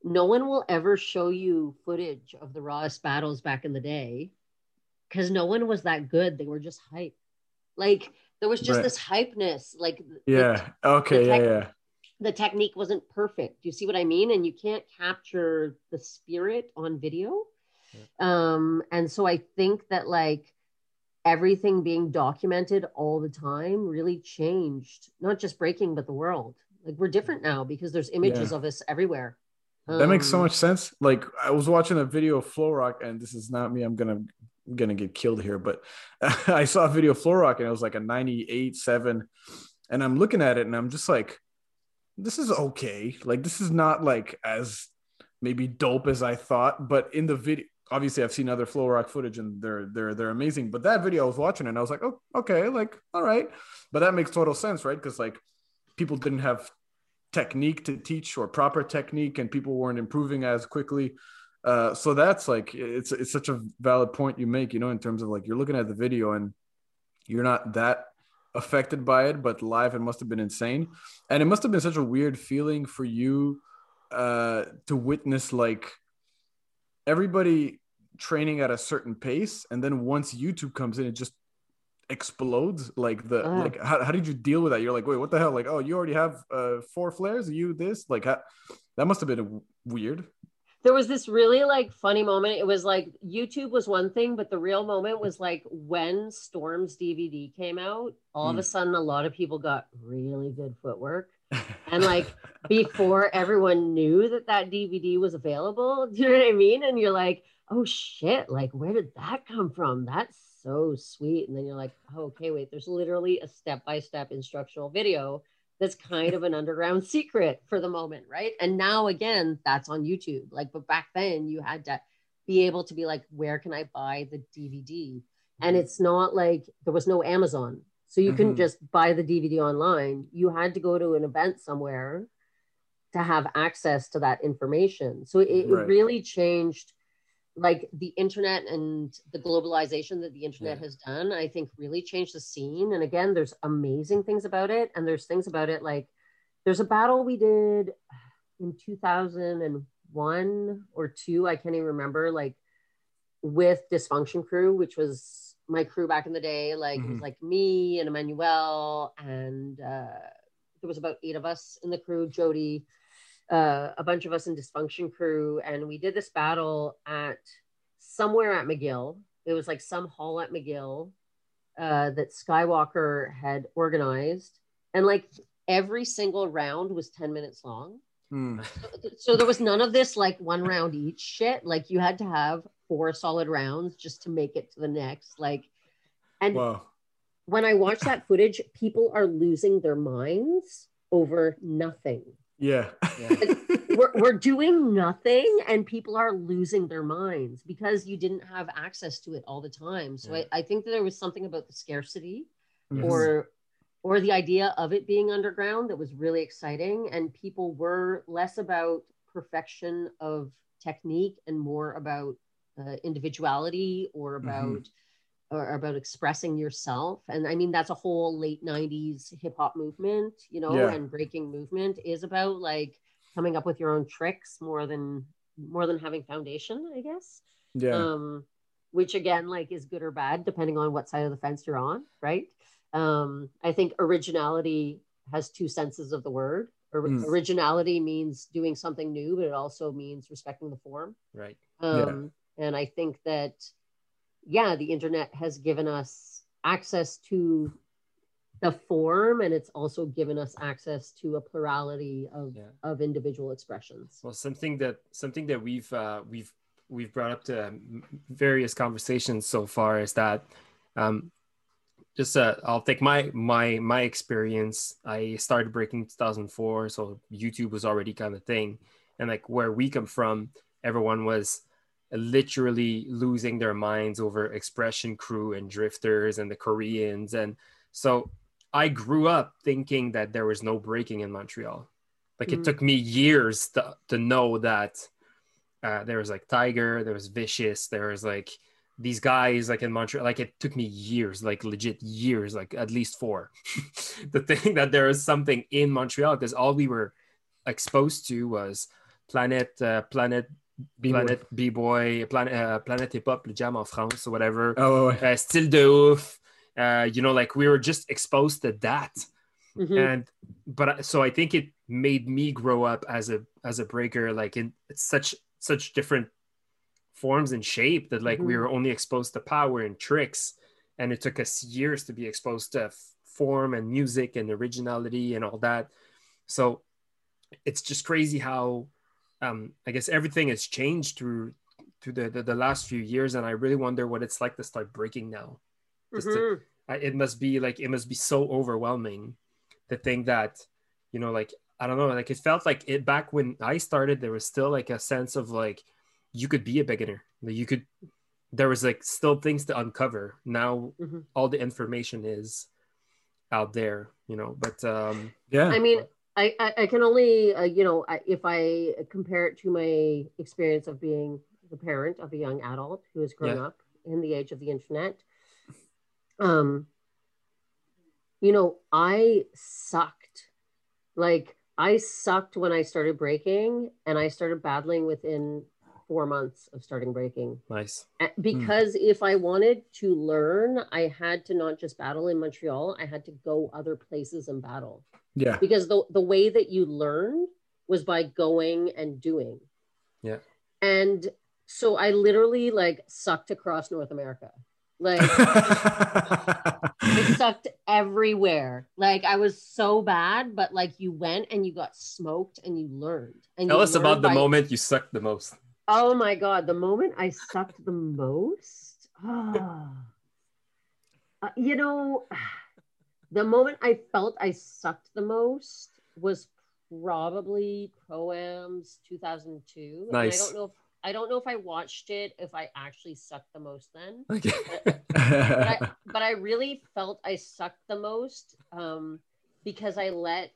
no one will ever show you footage of the rawest battles back in the day because no one was that good. They were just hype. Like there was just Right. this hypeness. Like the- Yeah. Okay. the Yeah. Yeah. The technique wasn't perfect. Do you see what I mean? And you can't capture the spirit on video. Um, and so I think that like everything being documented all the time really changed, not just breaking, but the world. Like we're different now because there's images Yeah. of us everywhere. That makes so Um, much sense. Like I was watching a video of Flow Rock, and this is not me. I'm gonna gonna get killed here, but I saw a video of Flow Rock, and it was like a 98 seven, and I'm looking at it, and I'm just like, this is okay. Like this is not like as maybe dope as I thought, but in the video. Obviously, I've seen other Flow Rock footage and they're they're they're amazing. But that video I was watching and I was like, oh, okay, like all right. But that makes total sense, right? Because like people didn't have technique to teach or proper technique and people weren't improving as quickly uh, so that's like it's it's such a valid point you make you know in terms of like you're looking at the video and you're not that affected by it but live it must have been insane. And it must have been such a weird feeling for you uh, to witness like everybody training at a certain pace and then once youtube comes in it just explodes. Like the Ah. like how, how did you deal with that? You're like wait what the hell? Like oh you already have uh four flares you this like how, that must have been a, weird there was this really like funny moment. It was like YouTube was one thing, but the real moment was like when Storm's DVD came out, all of a Mm. sudden a lot of people got really good footwork. And like before everyone knew that that DVD was available, do you know what I mean? And you're like, oh shit, like where did that come from? That's so sweet. And then you're like, oh, okay, wait, there's literally a step by step instructional video that's kind of an underground secret for the moment, right? And now again, that's on YouTube. Like, but back then you had to be able to be like, where can I buy the DVD? And it's not like there was no Amazon. So you couldn't Mhm. just buy the DVD online. You had to go to an event somewhere to have access to that information. So it, it Right. really changed like the internet and the globalization that the internet Yeah. has done, I think really changed the scene. And again, there's amazing things about it. And there's things about it like there's a battle we did in 2001 or two, I can't even remember, like with Dysfunction Crew, which was my crew back in the day. Like it was Mhm. like me and Emmanuel, and uh, there was about eight of us in the crew, Jody, uh, a bunch of us in Dysfunction Crew, and we did this battle at somewhere at McGill. It was like some hall at McGill uh, that Skywalker had organized, and like every single round was 10 minutes long. Hmm. So there was none of this like one round each shit. Like you had to have four solid rounds just to make it to the next. Like, and wow when I watch that footage, people are losing their minds over nothing. Yeah, We're, we're doing nothing and people are losing their minds because you didn't have access to it all the time. So Yeah. I, I think that there was something about the scarcity Mhm. or or the idea of it being underground that was really exciting and people were less about perfection of technique and more about uh, individuality or Mm-hmm. Or about expressing yourself and i mean that's a whole late 90s hip hop movement you know Yeah. and breaking movement is about like coming up with your own tricks more than more than having foundation i guess yeah um, which again, like is good or bad depending on what side of the fence you're on, right? Um, I think originality has two senses of the word. Or- Mm. Originality means doing something new, but it also means respecting the form. Right. Um, And I think that, yeah, the internet has given us access to the form, and it's also given us access to a plurality of, Yeah. of individual expressions. Well, something that something that we've uh, we've we've brought up to um, various conversations so far is that um, just uh, I'll take my my my experience. I started breaking 2004, so YouTube was already kind of thing, and like where we come from, everyone was literally losing their minds over expression crew and drifters and the Koreans, and so I grew up thinking that there was no breaking in Montreal. Like it Mhm. took me years to, to know that uh, there was like Tiger, there was Vicious, there was like these guys like in Montreal. Like it took me years, like legit years, like at least four, the thing that there was something in Montreal because all we were exposed to was Planet, uh, Planet, B-boy. Planet B-boy, Planet, uh, Planet Hip Hop, le jam en France, or whatever. Oh, ouais, ouais. Uh, Style de ouf. Uh, you know, like we were just exposed to that. Mhm. and but so i think it made me grow up as a as a breaker like in such such different forms and shape that like we Mhm. were only exposed to power and tricks and it took us years to be exposed to form and music and originality and all that so it's just crazy how um i guess everything has changed through through the, the, the last few years and i really wonder what it's like to start breaking now just to-. I, it must be like it must be so overwhelming to think that you know like i don't know like it felt like it back when i started there was still like a sense of like you could be a beginner like you could there was like still things to uncover now Mhm. all the information is out there you know but um yeah. I mean, I, I, I can only, uh, you know, I, if I compare it to my experience of being the parent of a young adult who has grown Yeah. up in the age of the internet, um, you know, I sucked. Like, I sucked when I started breaking, and I started battling within four months of starting breaking. nice Uh, Because if I wanted to learn, I had to not just battle in Montreal, I had to go other places and battle yeah. because the the way that you learned was by going and doing. Yeah. And so I literally like sucked across North America. Like it sucked everywhere. Like I was so bad, but like you went and you got smoked and you learned. And tell you us about the moment you sucked the most Oh my god, the moment I sucked the most. ah. Uh, you know, the moment I felt I sucked the most was probably Proams 2002. And I don't know if I don't know if I watched it if I actually sucked the most then. okay But I, but I really felt I sucked the most um, because I let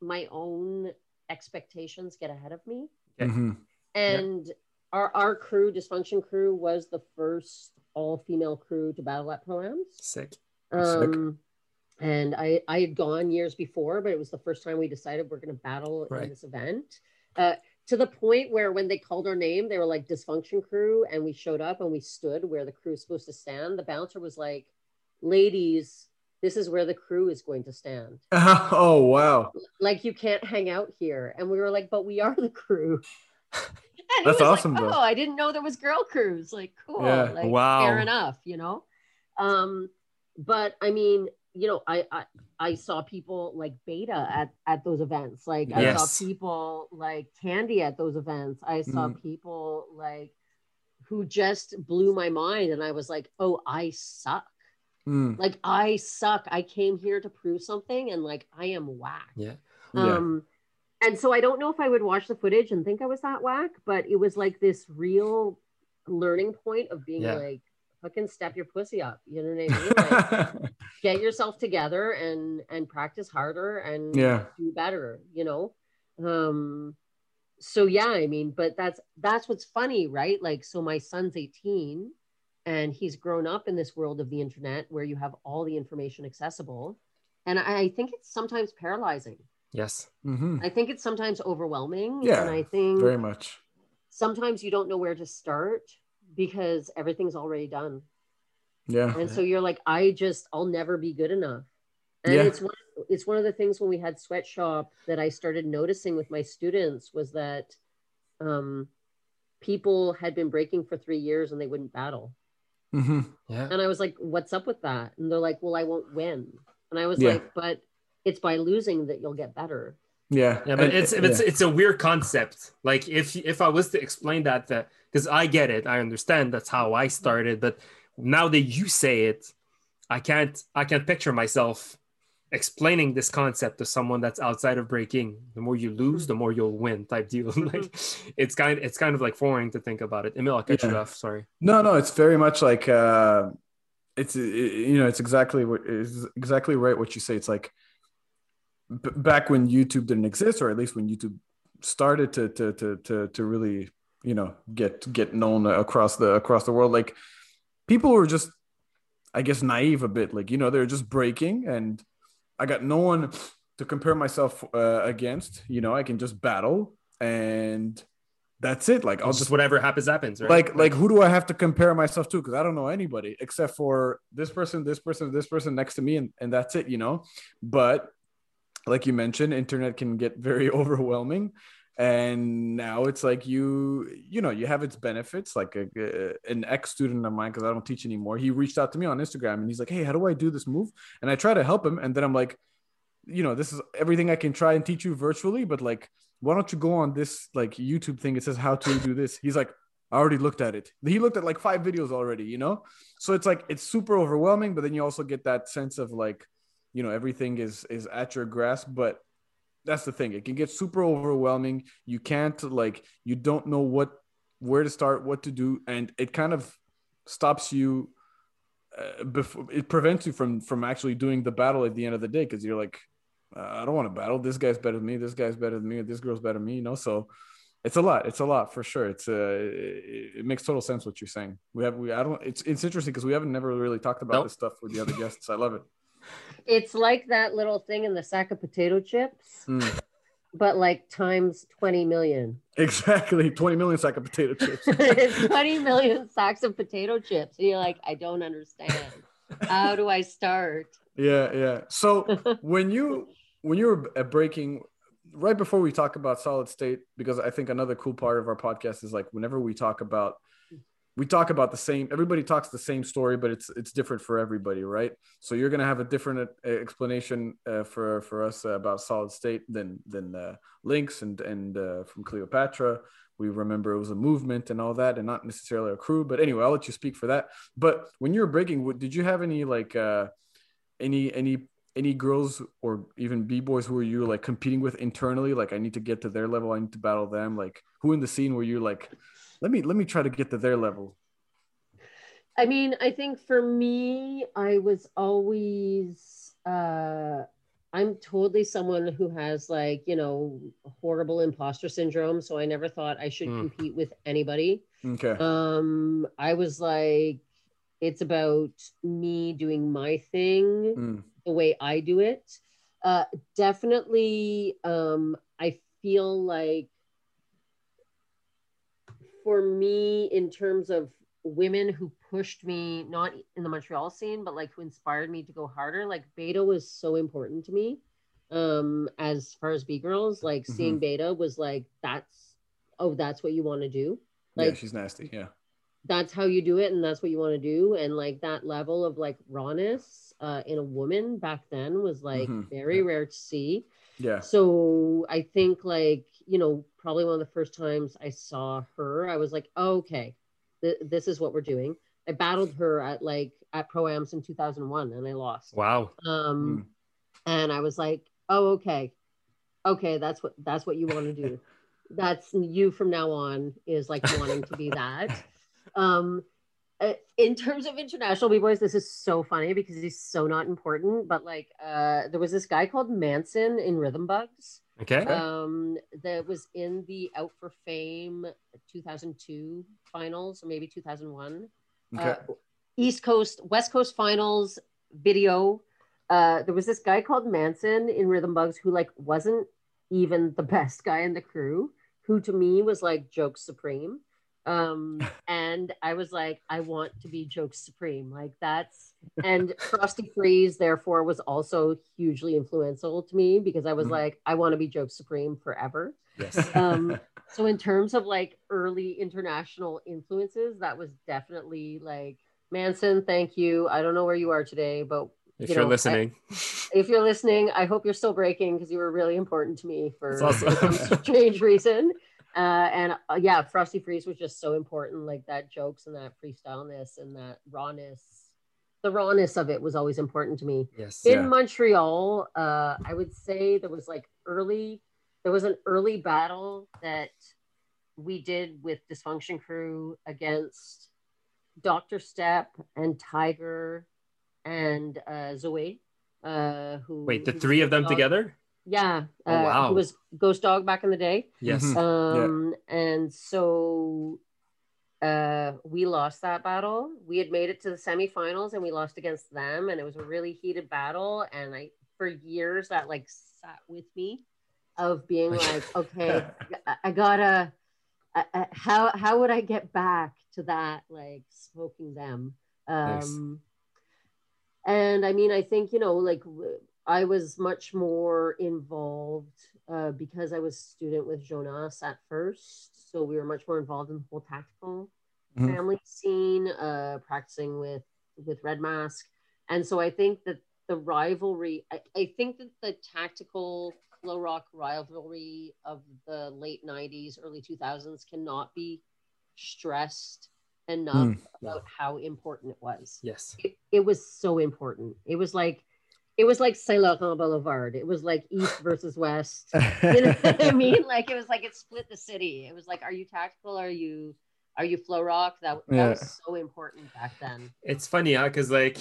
my own expectations get ahead of me Mhm. and our our crew dysfunction crew was the first all female crew to battle at proams. Sick. Um and i i had gone years before but it was the first time we decided we're going to battle Right. in this event. Uh to the point where when they called our name they were like dysfunction crew and we showed up and we stood where the crew is supposed to stand. The bouncer was like ladies this is where the crew is going to stand. Oh wow. like you can't hang out here. And we were like but we are the crew And That's was like, awesome, though. oh i didn't know there was girl crews like cool Yeah. like Wow. fair enough you know um but i mean you know I, I i saw people like beta at at those events like i Yes. saw people like candy at those events i saw Mm. people like who just blew my mind and i was like oh i suck Mm. like i suck i came here to prove something and like i am whack yeah Yeah. And so i don't know if i would watch the footage and think i was that whack but it was like this real learning point of being Yeah. like fucking step your pussy up you know what i mean? Like get yourself together and and practice harder and yeah. do better you know? Um so yeah i mean but that's that's what's funny right? Like so my son's 18 and he's grown up in this world of the internet where you have all the information accessible. And i think it's sometimes paralyzing yes. Hmm i think it's sometimes overwhelming Yeah, and i think Very much. sometimes you don't know where to start because everything's already done. Yeah. and so you're like i just i'll never be good enough. And Yeah. it's one it's one of the things when we had sweatshop that i started noticing with my students was that um people had been breaking for three years and they wouldn't battle. Hmm yeah. And i was like what's up with that? And they're like well i won't win. And i was Yeah. like but it's by losing that you'll get better. Yeah. yeah but And- it's it's it's a weird concept. Like if if i was to explain that that because i get it i understand that's how i started but now that you say it i can't i can't picture myself explaining this concept to someone that's outside of breaking. The more you lose the more you'll win type deal. Like it's kind it's kind of like foreign to think about it. Emil i'll cut you off sorry. No, no, it's very much like uh, it's it- you know it's exactly what is exactly right what you say. It's like b- back when YouTube didn't exist, or at least when YouTube started to to to to to really you know get get known across the across the world. Like people were just, I guess, naive a bit. Like you know they're just breaking, and I got no one to compare myself uh, against. You know I can just battle and that's it. Like I'll just just whatever happens happens. Right? like like who do I have to compare myself to? Because I don't know anybody except for this person, this person, this person next to me, and and that's it, you know. But like you mentioned, internet can get very overwhelming, and now it's like you you know you have its benefits. Like a, a- an ex student of mine, because I don't teach anymore, he reached out to me on Instagram and he's like, "Hey, how do I do this move?" And I try to help him, and then I'm like, you know, this is everything I can try and teach you virtually, but like why don't you go on this like YouTube thing? It says how to do this. He's like, I already looked at it. He looked at like five videos already, you know? So it's like it's super overwhelming, but then you also get that sense of like, you know, everything is is at your grasp. But that's the thing. It can get super overwhelming. You can't like you don't know what where to start, what to do, and it kind of stops you uh, before it prevents you from from actually doing the battle at the end of the day because you're like uh, I don't want to battle. This guy's better than me. This guy's better than me. This girl's better than me. You know, so it's a lot. It's a lot for sure. It's uh, it, it makes total sense what you're saying. We have we I don't. It's it's interesting because we haven't never really talked about Nope. this stuff with the other guests. I love it. It's like that little thing in the sack of potato chips, Mm, but like times 20 million. exactly. Twenty million sack of potato chips. 20 million sacks of potato chips. And you're like, I don't understand. How do I start? Yeah, yeah. So when you when you were breaking right before we talk about solid state, because I think another cool part of our podcast is like whenever we talk about we talk about the same everybody talks the same story but it's it's different for everybody right? So you're going to have a different uh, explanation uh, for for us about solid state than than uh, Lynx and and uh, from cleopatra. We remember it was a movement and all that and not necessarily a crew but anyway i'll let you speak for that. But when you were breaking did you have any like uh any any any girls or even b-boys who were you like competing with internally? Like i need to get to their level i need to battle them. Like who in the scene were you like let me let me try to get to their level I mean, I think for me, I was always uh I'm totally someone who has like, you know, horrible imposter syndrome, so I never thought I should Hmm. compete with anybody. okay Um I was like it's about me doing my thing Mm, the way I do it. Uh, definitely, um, I feel like for me, in terms of women who pushed me, not in the Montreal scene, but like who inspired me to go harder, like Beta was so important to me. Um, as far as B girls, like seeing Beta was like, that's, oh, that's what you want to do yeah Like- she's nasty yeah that's how you do it and that's what you want to do and like that level of like rawness uh, in a woman back then was like Mhm. very Yeah. rare to see yeah. So i think like you know probably one of the first times i saw her i was like oh, okay th- this is what we're doing. I battled her at like at pro ams in 2001 and i lost. Wow. um Mm. and i was like oh okay. Okay that's what that's what you want to do. That's you from now on is like wanting to be that. Um in terms of international b-boys this is so funny because he's so not important but like uh there was this guy called manson in rhythm bugs Okay. um that was in the out for fame 2002 finals or maybe 2001 okay uh, East Coast, West Coast finals video. Uh, there was this guy called Manson in Rhythm Bugs who like wasn't even the best guy in the crew, who to me was like joke supreme. Um, and I was like, I want to be joke supreme. Like that's and Frosty Freeze, therefore, was also hugely influential to me because I was Mhm. like, I want to be joke supreme forever. yes. Um, so in terms of like early international influences, that was definitely like Manson. Thank you. I don't know where you are today, but If you are listening. if you're listening, I hope you're still breaking because you were really important to me for awesome. some strange reason. Uh, and uh, yeah, Frosty Freeze was just so important. Like that jokes and that freestyleness and that rawness. The rawness of it was always important to me yes. in Yeah. Montreal, uh, I would say there was like early, there was an early battle that we did with Dysfunction Crew against Dr. Step and Tiger and uh, Zoe. Uh, who Wait, the three of them Dog- together? Yeah. Oh, uh, wow. Who was Ghost Dog back in the day. Yes. Mhm. Um, and so uh, we lost that battle. We had made it to the semifinals and we lost against them, and it was a really heated battle. And I, for years, that like sat with me of being like, okay, I- I gotta, I, I, how how would I get back to that like smoking them? Um, Nice. And I mean, I think you know, like w- I was much more involved uh, because I was a student with Jonas at first, so we were much more involved in the whole tactical Mhm. family scene, uh, practicing with with Red Mask, and so I think that the rivalry, I, I think that the tactical Flow Rock rivalry of the late '90s, early 2000s cannot be stressed enough Mm. about how important it was. Yes. It, it was so important. It was like it was like Saint Laurent Boulevard. It was like East versus West. You know what I mean? Like it was like it split the city. It was like, are you tactical? Are you are you flow rock? That that Yeah. was so important back then. It's funny, huh? Because like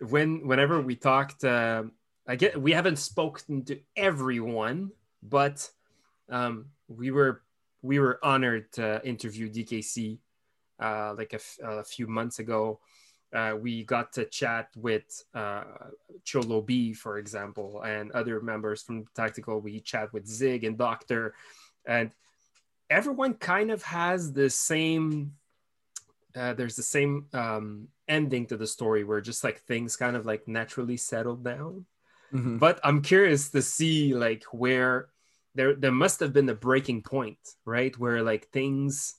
when whenever we talked, uh, I get we haven't spoken to everyone, but um, we were we were honored to interview DKC uh, like a, f- a few months ago. Uh, we got to chat with uh, Cholo B, for example, and other members from Tactical. We chat with Zig and Doctor, and everyone kind of has the same uh, there's the same um, ending to the story where just like things kind of like naturally settled down. Mhm. But I'm curious to see like where there there must have been a breaking point, right? Where like things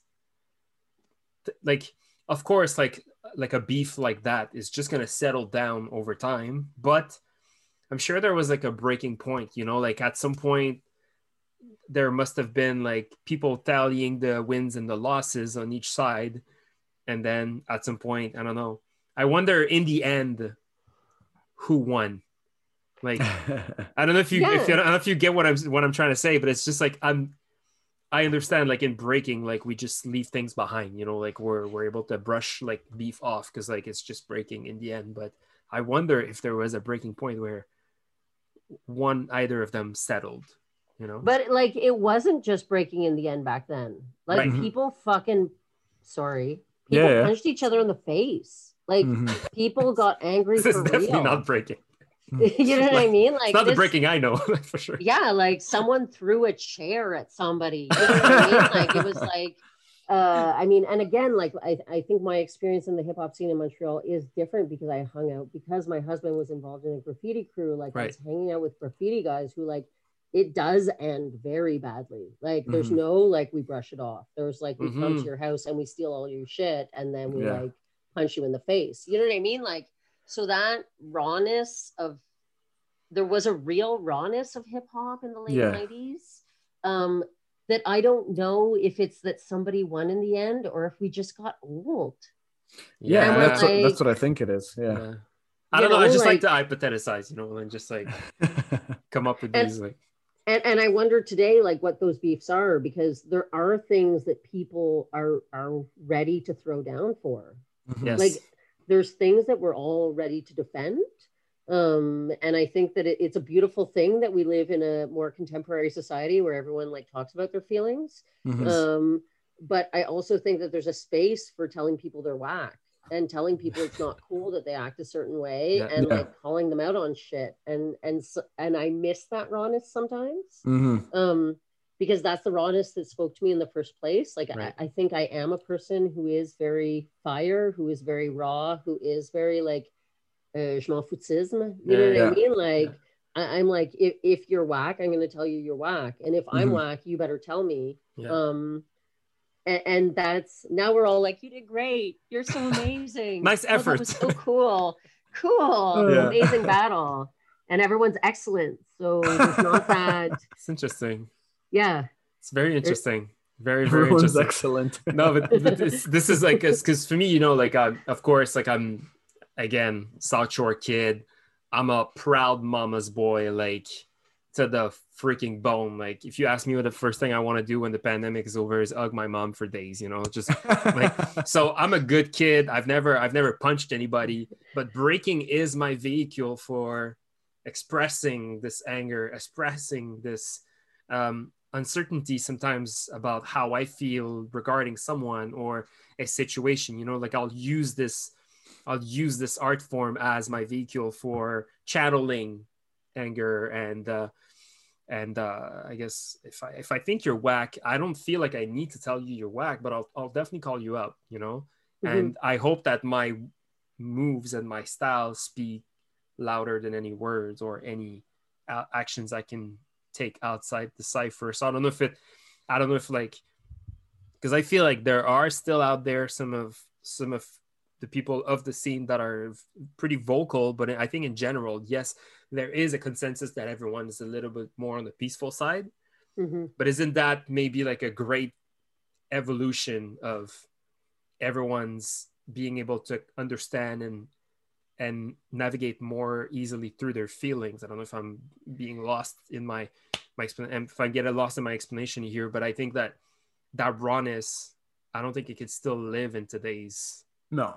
th- like of course like like a beef like that is just gonna settle down over time, but I'm sure there was like a breaking point, you know, like at some point there must have been like people tallying the wins and the losses on each side. And then at some point i don't know. I wonder in the end who won? Like i don't know if you if you, i don't know if you get what i'm what i'm trying to say but it's just like i'm i understand like in breaking like we just leave things behind you know like we're we're able to brush like beef off because like it's just breaking in the end but i wonder if there was a breaking point where one either of them settled you know But like it wasn't just breaking in the end back then. Like Right. people fucking sorry. People Yeah, yeah. punched each other in the face. Like Mhm. people got angry this is for definitely real. not breaking you know what I mean? Like it's not the breaking i know for sure yeah like someone threw a chair at somebody you know what i mean like it was like uh i mean and again like i, I think my experience in the hip-hop scene in montreal is different because i hung out because my husband was involved in a graffiti crew like i was hanging out with graffiti guys who like it does end very badly like there's Mhm. no like we brush it off there's like we come Mhm. to your house and we steal all your shit and then we Yeah. like punch you in the face you know what i mean like so that rawness of there was a real rawness of hip hop in the late Yeah. 90s um, that I don't know if it's that somebody won in the end or if we just got old. Yeah, And that's like- what, that's what I think it is. Yeah. Yeah. I don't know. I just like, like- to hypothesize, you know, and just like come up with And- these like And, and I wonder today, like what those beefs are, because there are things that people are are ready to throw down for. Mhm. yes, Like there's things that we're all ready to defend. Um, and I think that it, it's a beautiful thing that we live in a more contemporary society where everyone like talks about their feelings. Mhm. Um, but I also think that there's a space for telling people they're whack and telling people it's not cool that they act a certain way Yeah. and Yeah. like calling them out on shit. And and and I miss that rawness sometimes. Mhm. Um, because that's the rawness that spoke to me in the first place. Like Right. I, I think I am a person who is very fire, who is very raw, who is very like uh, je m'en foutisme. You know what Yeah. I mean? Like I, I'm like, if, if you're whack, I'm going to tell you you're whack, and if I'm Mhm. whack, you better tell me. Yeah. Um, and, and that's now we're all like, you did great. You're so amazing. Nice Oh, that was so cool. Cool. Yeah. Amazing battle. And everyone's excellent. So it's not that. it's interesting. Yeah. It's very interesting. Very very Everyone's interesting. excellent. no, but, but this, this is like because for me, you know, like I'm of course, like I'm again South Shore kid. I'm a proud mama's boy, like to the freaking bone. Like if you ask me what the first thing I want to do when the pandemic is over is hug my mom for days, you know, just like so i'm a good kid i've never i've never punched anybody but breaking is my vehicle for expressing this anger expressing this um, uncertainty sometimes about how i feel regarding someone or a situation you know like i'll use this i'll use this art form as my vehicle for channeling anger and uh, and uh, I guess if I if I think you're whack, I don't feel like I need to tell you you're whack, but I'll I'll definitely call you out, you know. Mhm. And I hope that my moves and my style speak louder than any words or any uh, actions I can take outside the cipher. So I don't know if it, I don't know if like, because I feel like there are still out there some of some of the people of the scene that are pretty vocal, but I think in general, yes, there is a consensus that everyone is a little bit more on the peaceful side. Mhm. But isn't that maybe like a great evolution of everyone's being able to understand and and navigate more easily through their feelings? I don't know if I'm being lost in my my explanation, if I get lost in my explanation here, but I think that that rawness, I don't think it could still live in today's. No.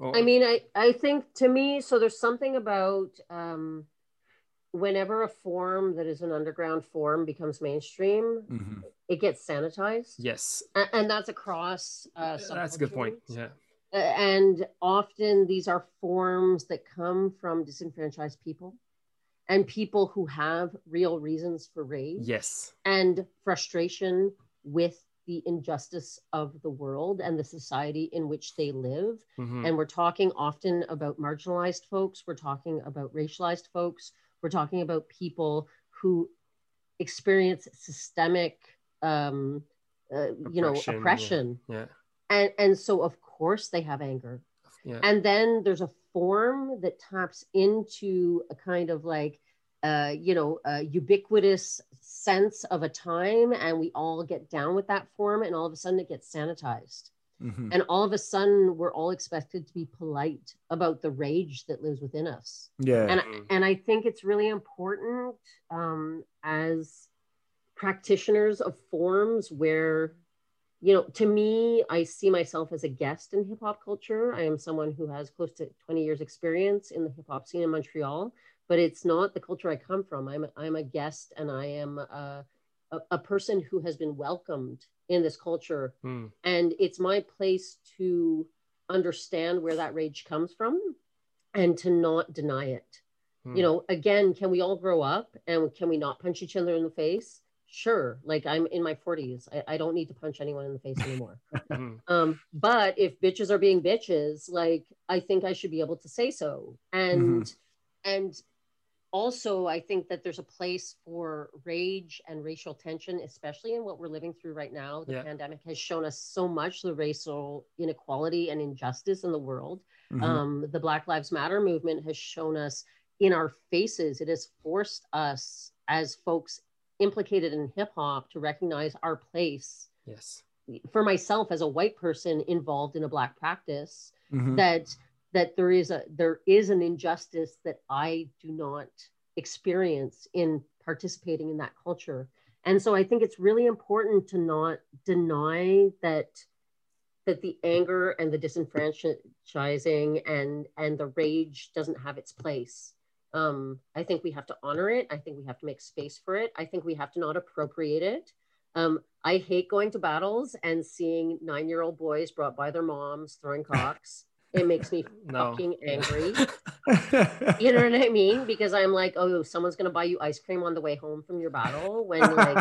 Oh, I mean, I, I think to me, so there's something about um, whenever a form that is an underground form becomes mainstream, Mhm. it gets sanitized. yes, A- And, that's across uh, that's a good point. Yeah, Uh, and often these are forms that come from disenfranchised people and people who have real reasons for rage yes, and frustration with the injustice of the world and the society in which they live. Mhm. And we're talking often about marginalized folks, we're talking about racialized folks, we're talking about people who experience systemic, um, uh, you know, Oppression, yeah. yeah, and and so of course they have anger yeah. and then there's a form that taps into a kind of like uh, you know a ubiquitous sense of a time and we all get down with that form and all of a sudden it gets sanitized Mhm. and all of a sudden we're all expected to be polite about the rage that lives within us Yeah. and Mhm. and I think it's really important um, as practitioners of forms where, you know, to me, I see myself as a guest in hip hop culture. I am someone who has close to 20 years experience in the hip hop scene in Montreal, but it's not the culture I come from. I'm I'm a guest and I am a, a, a person who has been welcomed in this culture Mm. and it's my place to understand where that rage comes from and to not deny it Mm. you know again can we all grow up and can we not punch each other in the face sure like i'm in my 40s i, I don't need to punch anyone in the face anymore Mhm. um but if bitches are being bitches like i think i should be able to say so and and also i think that there's a place for rage and racial tension especially in what we're living through right now the Yeah. pandemic has shown us so much the racial inequality and injustice in the world Mhm. um, the black lives matter movement has shown us in our faces it has forced us as folks implicated in hip hop to recognize our place Yes. for myself as a white person involved in a black practice Mhm. that that there is a there is an injustice that I do not experience in participating in that culture. And so I think it's really important to not deny that that the anger and the disenfranchising and and the rage doesn't have its place. Um, I think we have to honor it. I think we have to make space for it. I think we have to not appropriate it. Um, I hate going to battles and seeing nine year old boys brought by their moms throwing cocks. It makes me No. fucking angry. You know what I mean? Because I'm like, oh, someone's gonna buy you ice cream on the way home from your battle when like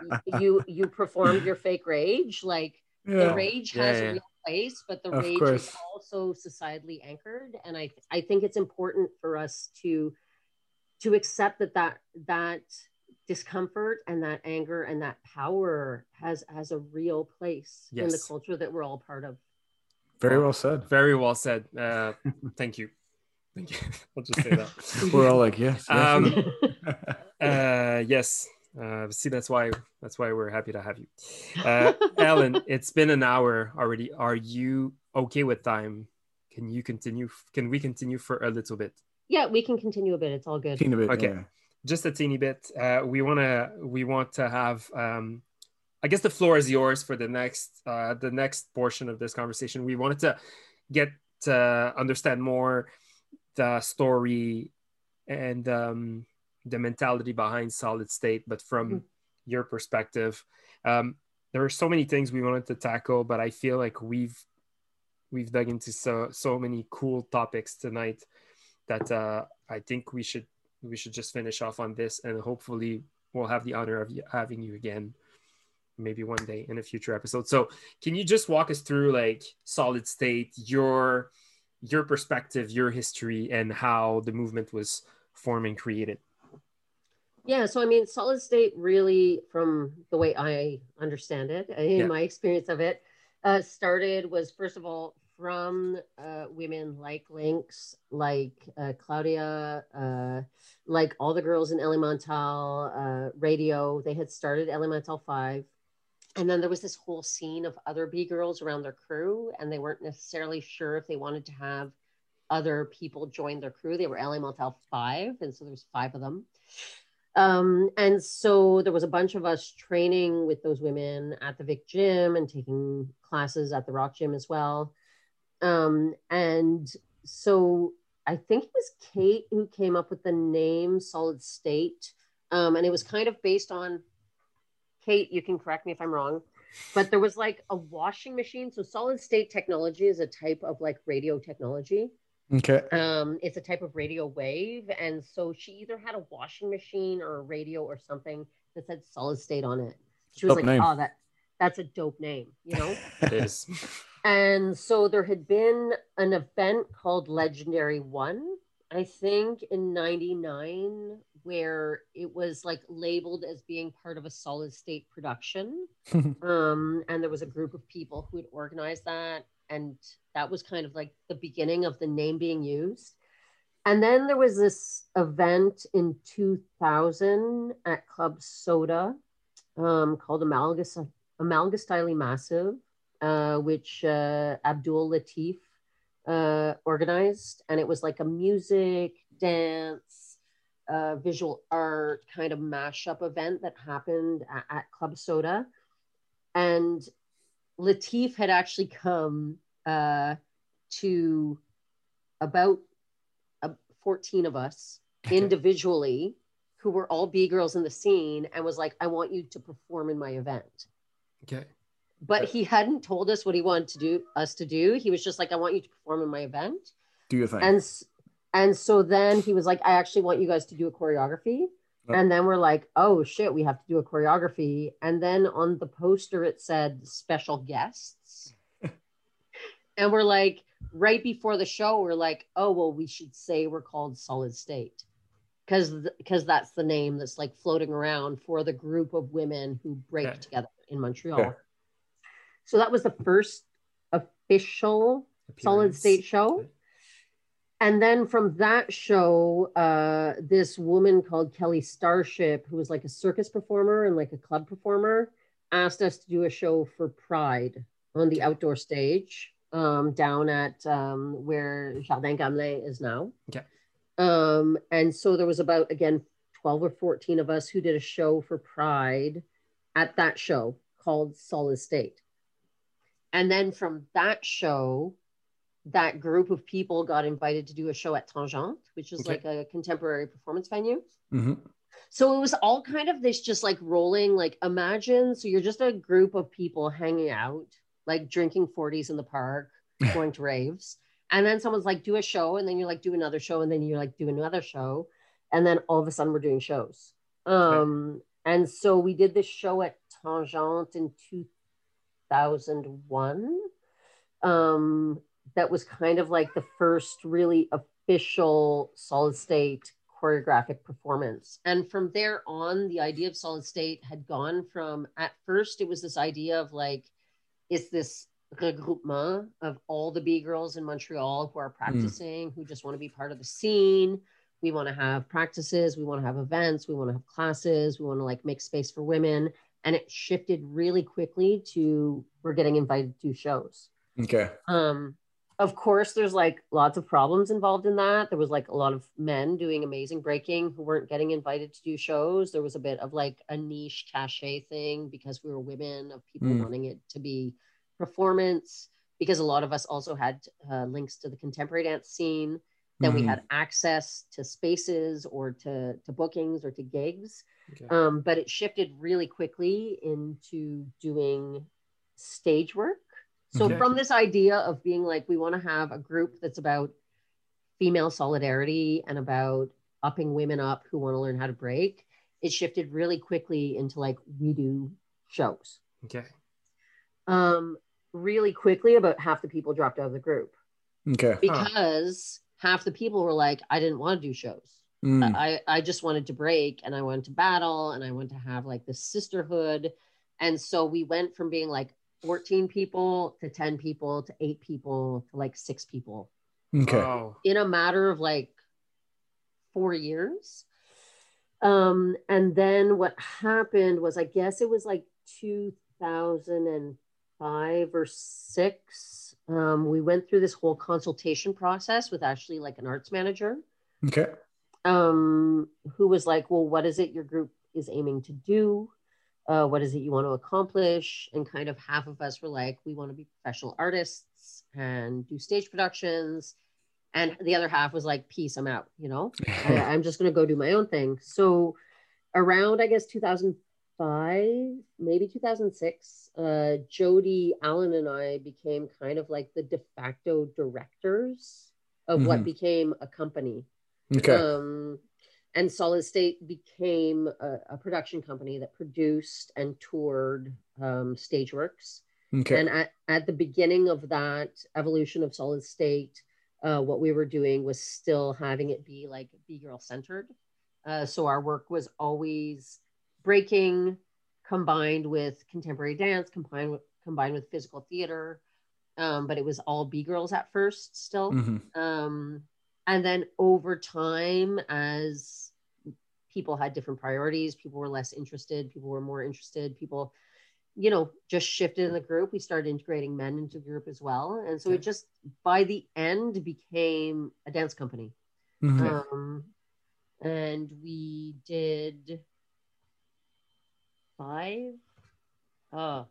you you performed your fake rage. Like the rage Yeah, has yeah. A real place, but the Of rage course. is also societally anchored. And I I think it's important for us to to accept that that that discomfort and that anger and that power has has a real place in the culture that we're all part of. Very well said. Very well said. Uh, thank you. Thank you. I'll just say that. We're all like, yes. yes. Um, Uh, yes. Uh, see, that's why that's why we're happy to have you, uh, Ellen. It's been an hour already. Are you okay with time? Can you continue? Can we continue for a little bit? yeah, we can continue a bit. It's all good. Teeny bit, Okay. yeah. just a teeny bit. Uh, we wanna we want to have. Um, I guess the floor is yours for the next uh, the next portion of this conversation. We wanted to get to understand more the story and um, the mentality behind Solid State, but from Mhm. your perspective. Um, there are so many things we wanted to tackle, but I feel like we've we've dug into so so many cool topics tonight that uh, I think we should we should just finish off on this and hopefully we'll have the honor of having you again maybe one day in a future episode. So can you just walk us through like solid state, your your perspective, your history, and how the movement was formed and created? Yeah, so I mean, solid state really, from the way I understand it, in yeah. my experience of it, uh, started was first of all from uh, women like Lynx, like uh, Claudia, uh, like all the girls in Elemental uh, Radio. They had started Elemental 5. And then there was this whole scene of other B girls around their crew, and they weren't necessarily sure if they wanted to have other people join their crew. They were Elemental 5, and so there was five of them. Um, and so there was a bunch of us training with those women at the Vic gym and taking classes at the Rock gym as well. Um, and so I think it was Kate who came up with the name Solid State. Um, and it was kind of based on Kate, you can correct me if I'm wrong, but there was like a washing machine. So solid state technology is a type of like radio technology. Okay. Um, it's a type of radio wave. And so she either had a washing machine or a radio or something that said solid state on it. She was dope like, name. oh, that that's a dope name, you know? it is. And so there had been an event called Legendary One, I think in 99, where it was like labeled as being part of a solid state production. um, and there was a group of people who had organized that. And that was kind of like the beginning of the name being used. And then there was this event in 2000 at Club Soda um, called Amalgus, Amalgastyle Massive uh, which uh, Abdul Latif uh, organized. And it was like a music, dance, uh, visual art kind of mashup event that happened at, at Club Soda. And Latif had actually come uh, to about uh, 14 of us individually who were all B girls in the scene and was like, I want you to perform in my event. Okay but he hadn't told us what he wanted to do us to do. He was just like, I want you to perform in my event. Do your thing. And and so then he was like, I actually want you guys to do a choreography. And then we're like, oh shit, we have to do a choreography. And then on the poster it said special guests. and we're like, right before the show, we're like, oh well, we should say we're called Solid State. Because because that's the name that's like floating around for the group of women who break okay. together in Montreal. Okay. So that was the first official Appearance. solid state show. And then from that show, uh, this woman called Kelly Starship, who was like a circus performer and like a club performer, asked us to do a show for Pride on the outdoor stage um, down at um, where Jardin Gamelin is now. Okay. Um, and so there was about, again, 12 or 14 of us who did a show for Pride at that show called Solid State. And then from that show, that group of people got invited to do a show at Tangente, which is okay. like a contemporary performance venue. Mm-hmm. So it was all kind of this just like rolling, like imagine. So you're just a group of people hanging out, like drinking 40s in the park, going to raves. And then someone's like, do a show. And then you're like, do another show. And then you're like, do another show. And then all of a sudden we're doing shows. Um, okay. And so we did this show at Tangente in 2001. Um, that was kind of like the first really official solid state choreographic performance. And from there on, the idea of solid state had gone from at first, it was this idea of like, is this regroupement of all the B girls in Montreal who are hmm. practicing, mm. who just want to be part of the scene. We want to have practices, we want to have events, we want to have classes, we want to like make space for women and it shifted really quickly to we're getting invited to shows. Okay. Um, of course, there's like lots of problems involved in that. There was like a lot of men doing amazing breaking who weren't getting invited to do shows. There was a bit of like a niche cachet thing because we were women, of people mm. wanting it to be performance. Because a lot of us also had uh, links to the contemporary dance scene. Then mm. we had access to spaces or to, to bookings or to gigs. Okay. Um, but it shifted really quickly into doing stage work. So okay. from this idea of being like, we want to have a group that's about female solidarity and about upping women up who want to learn how to break, it shifted really quickly into like we do shows. Okay. Um, really quickly, about half the people dropped out of the group Okay. because half the people were like, I didn't want to do shows. Mm. I, I just wanted to break and I wanted to battle and I wanted to have like this sisterhood. And so we went from being like 14 people to 10 people to eight people to like six people Okay. Wow. in a matter of like four years. Um, and then what happened was, I guess it was like 2005 or six. Um, we went through this whole consultation process with actually like an arts manager Okay. um, who was like, Well, what is it your group is aiming to do? Uh, what is it you want to accomplish? And kind of half of us were like, We want to be professional artists and do stage productions. And the other half was like, Peace, I'm out, you know, I, I'm just going to go do my own thing. So around, I guess, 2005, maybe 2006, uh, Jody Allen and I became kind of like the de facto directors of what Mhm. became a company. Okay. Um, and Solid State became a, a production company that produced and toured um, Stageworks. Okay. And at, at the beginning of that evolution of Solid State, uh, what we were doing was still having it be like B girl centered. Uh, so our work was always breaking combined with contemporary dance, combined with combined with physical theater. Um, but it was all B girls at first still. Mhm. Um, and then over time, as people had different priorities, people were less interested, people were more interested, people, you know, just shifted in the group. We started integrating men into the group as well. And so it just, by the end, became a dance company. Mhm. Um, and we did five, uh,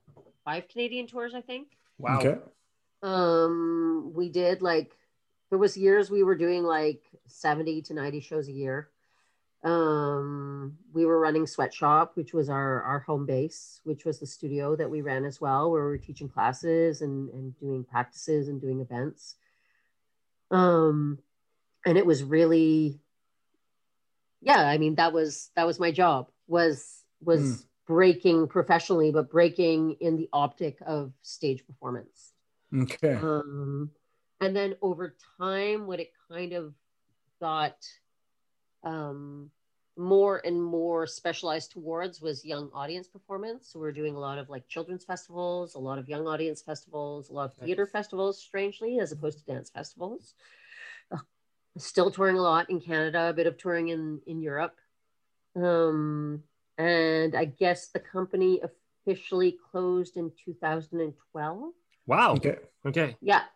five Canadian tours, I think Wow. Okay. um we did like there was years we were doing like 70 to 90 shows a year um we were running sweatshop which was our our home base which was the studio that we ran as well where we were teaching classes and and doing practices and doing events um and it was really yeah i mean that was that was my job was was Mm. breaking professionally but breaking in the optic of stage performance Okay. um, and then over time, what it kind of got um, more and more specialized towards was young audience performance. So we're doing a lot of like children's festivals, a lot of young audience festivals, a lot of theater Nice. festivals, strangely, as opposed to dance festivals. Uh, still touring a lot in Canada, a bit of touring in in Europe. Um, and I guess the company officially closed in 2012 Wow. Okay. Okay. yeah A-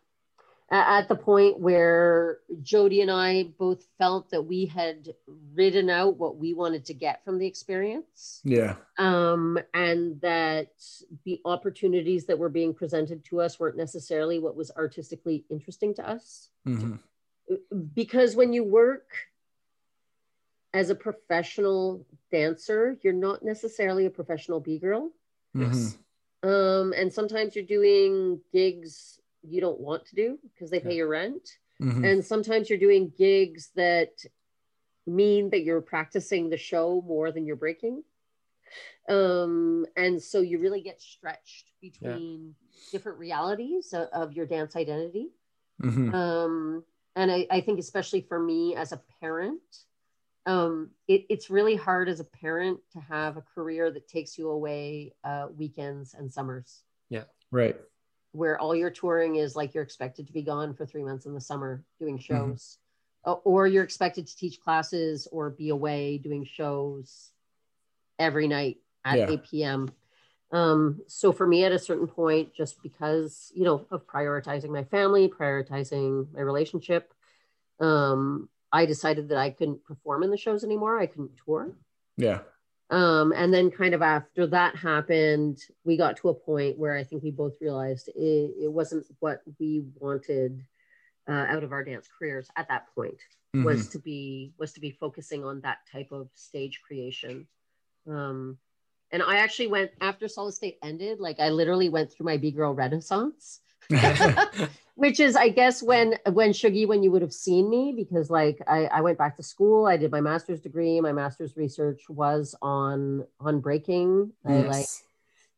at the point where jody and i both felt that we had ridden out what we wanted to get from the experience Yeah. um, and that the opportunities that were being presented to us weren't necessarily what was artistically interesting to us hmm because when you work as a professional dancer you're not necessarily a professional b-girl Yes. um, and sometimes you're doing gigs you don't want to do because they pay Yeah. your rent. Hmm and sometimes you're doing gigs that mean that you're practicing the show more than you're breaking. Um, and so you really get stretched between different realities of, of your dance identity. Hmm um, and I, I think especially for me as a parent um, it, it's really hard as a parent to have a career that takes you away uh, weekends and summers. Yeah, Right. Where all your touring is like you're expected to be gone for three months in the summer doing Mm-hmm. shows Uh, or you're expected to teach classes or be away doing shows every night at Yeah. 8 p.m um, so for me at a certain point just because you know of prioritizing my family prioritizing my relationship um, i decided that i couldn't perform in the shows anymore i couldn't tour Yeah. Um, and then kind of after that happened, we got to a point where I think we both realized it, it wasn't what we wanted uh, out of our dance careers at that point Mhm. was to be was to be focusing on that type of stage creation. Um, and I actually went after Solid State ended, like I literally went through my B girl renaissance. which is i guess when when shuggy when you would have seen me because like I, I went back to school i did my master's degree my master's research was on on breaking i like Yes.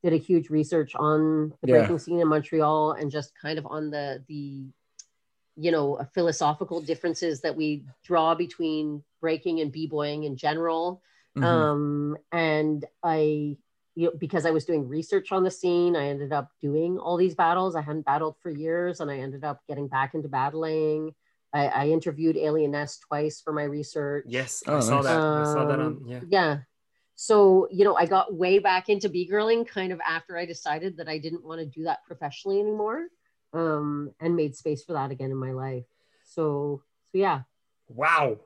did a huge research on the Yeah. breaking scene in montreal and just kind of on the the you know philosophical differences that we draw between breaking and b-boying in general Mhm. um and i you know, because i was doing research on the scene i ended up doing all these battles i hadn't battled for years and i ended up getting back into battling i, I interviewed Alien Ness twice for my research Yes, Oh, I saw nice. that. I saw that on Um, yeah. yeah so you know i got way back into b-girling kind of after i decided that i didn't want to do that professionally anymore um and made space for that again in my life so so yeah Wow.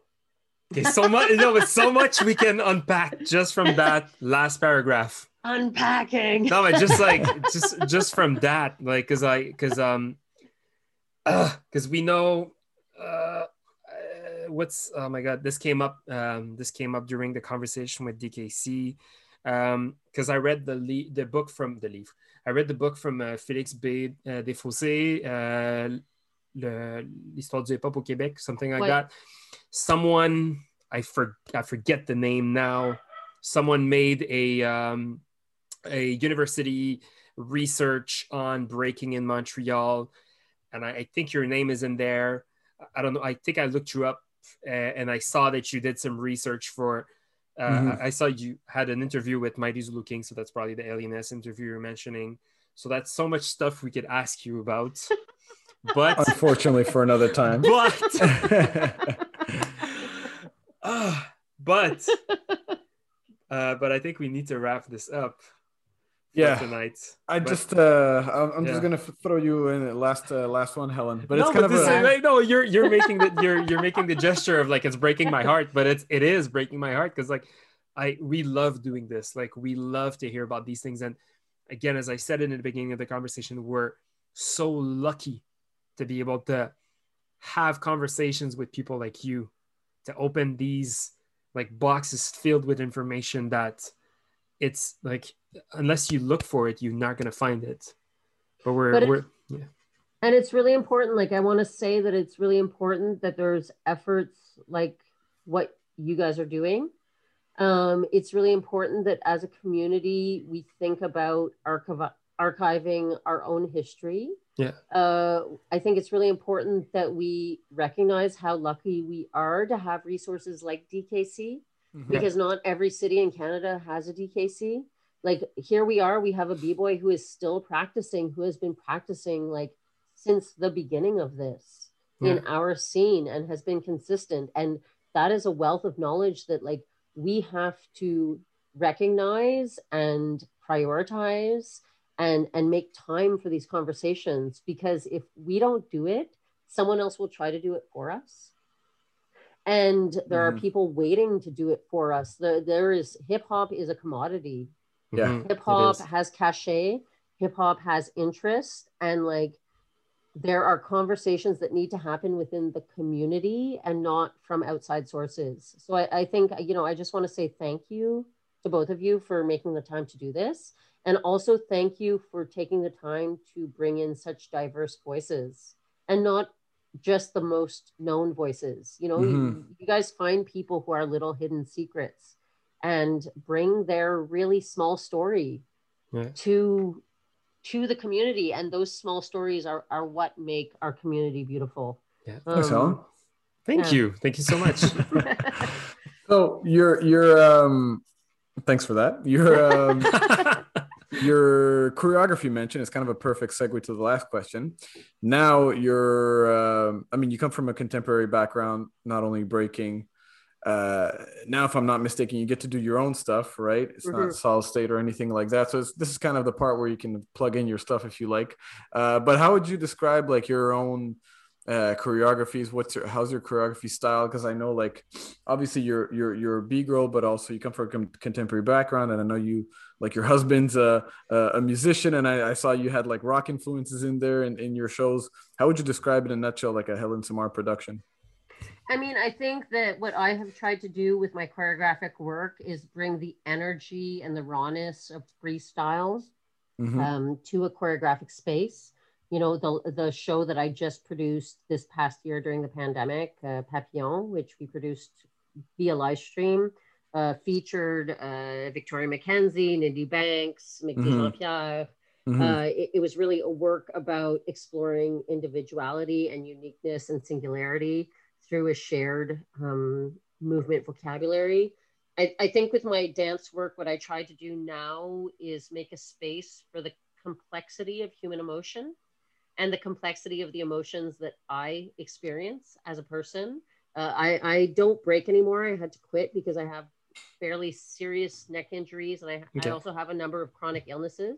Okay, so much no, but so much we can unpack just from that last paragraph. Unpacking No, but just like just just from that, like cause I cause um uh cause we know uh what's oh my god, this came up um this came up during the conversation with DKC. Um because I read the le- the book from the leaf. I read the book from uh, Félix B. Uh, Desfossés, uh, le- l'histoire du hip-hop au Québec, something like that. Someone I for I forget the name now. Someone made a um, a university research on breaking in Montreal, and I, I think your name is in there. I don't know. I think I looked you up, uh, and I saw that you did some research for. Uh, Mhm. I, saw you had an interview with Mighty Zulu King, so that's probably the Alien Ness interview you're mentioning. So that's so much stuff we could ask you about, but Unfortunately, for another time. but Ah, but uh, but I think we need to wrap this up. Yeah. tonight. I But- just, uh, I'm, I'm Yeah. just gonna throw you in the last, uh, last one, Helen. But no, it's kind of a, is, no, you're you're making the you're you're making the gesture of like it's breaking my heart, but it's it is breaking my heart because like I we love doing this. Like we love to hear about these things. And again, as I said in the beginning of the conversation, we're so lucky to be able to have conversations with people like you, to open these like boxes filled with information that it's like unless you look for it, you're not gonna find it. But we're But we're yeah. and it's really important like i want to say that it's really important that there's efforts like what you guys are doing um, it's really important that as a community we think about archiv- archiving our own history Yeah. uh, i think it's really important that we recognize how lucky we are to have resources like dkc Mhm. because not every city in Canada has a DKC. Like here we are, we have a b-boy who is still practicing, who has been practicing like since the beginning of this in our scene and has been consistent. And that is a wealth of knowledge that like we have to recognize and prioritize and and make time for these conversations because if we don't do it, someone else will try to do it for us and there are Mhm. people waiting to do it for us. The, there is hip hop is a commodity. Yeah. Mhm. Hip hop has cachet. Hip hop has interest, and like there are conversations that need to happen within the community and not from outside sources. So I, I think you know I just want to say thank you to both of you for making the time to do this, and also thank you for taking the time to bring in such diverse voices and not just the most known voices. You know, you, Mhm. you guys find people who are little hidden secrets and bring their really small story Yeah. to to the community and those small stories are are what make our community beautiful Yeah. Um, Helen. Thank Yeah. you. Thank you so much. So your your um, thanks for that. Your um, your choreography mention is kind of a perfect segue to the last question. Now you're, um, I mean, you come from a contemporary background, not only breaking. Uh, now, if I'm not mistaken, you get to do your own stuff, right? It's not Mhm. solid state or anything like that. So it's, this is kind of the part where you can plug in your stuff if you like. Uh, but how would you describe like your own uh, choreographies? What's your how's your choreography style? Because I know like obviously you're you're you're a B girl, but also you come from a com- contemporary background, and I know you like your husband's a a, a musician, and I, I saw you had like rock influences in there in, in your shows. How would you describe it in a nutshell, like a Helen Simard production? I mean, I think that what I have tried to do with my choreographic work is bring the energy and the rawness of freestyle Mhm. um, to a choreographic space. You know, the the show that I just produced this past year during the pandemic, uh, Papillon, which we produced via live stream, uh, featured uh, Victoria McKenzie, Nindy Banks, Mhm. Jean-Pierre. Mhm. Uh, it, it was really a work about exploring individuality and uniqueness and singularity through a shared um, movement vocabulary. I, I think with my dance work, what I try to do now is make a space for the complexity of human emotion and the complexity of the emotions that I experience as a person. Uh, I, I don't break anymore. I had to quit because I have fairly serious neck injuries and I, Okay. I also have a number of chronic illnesses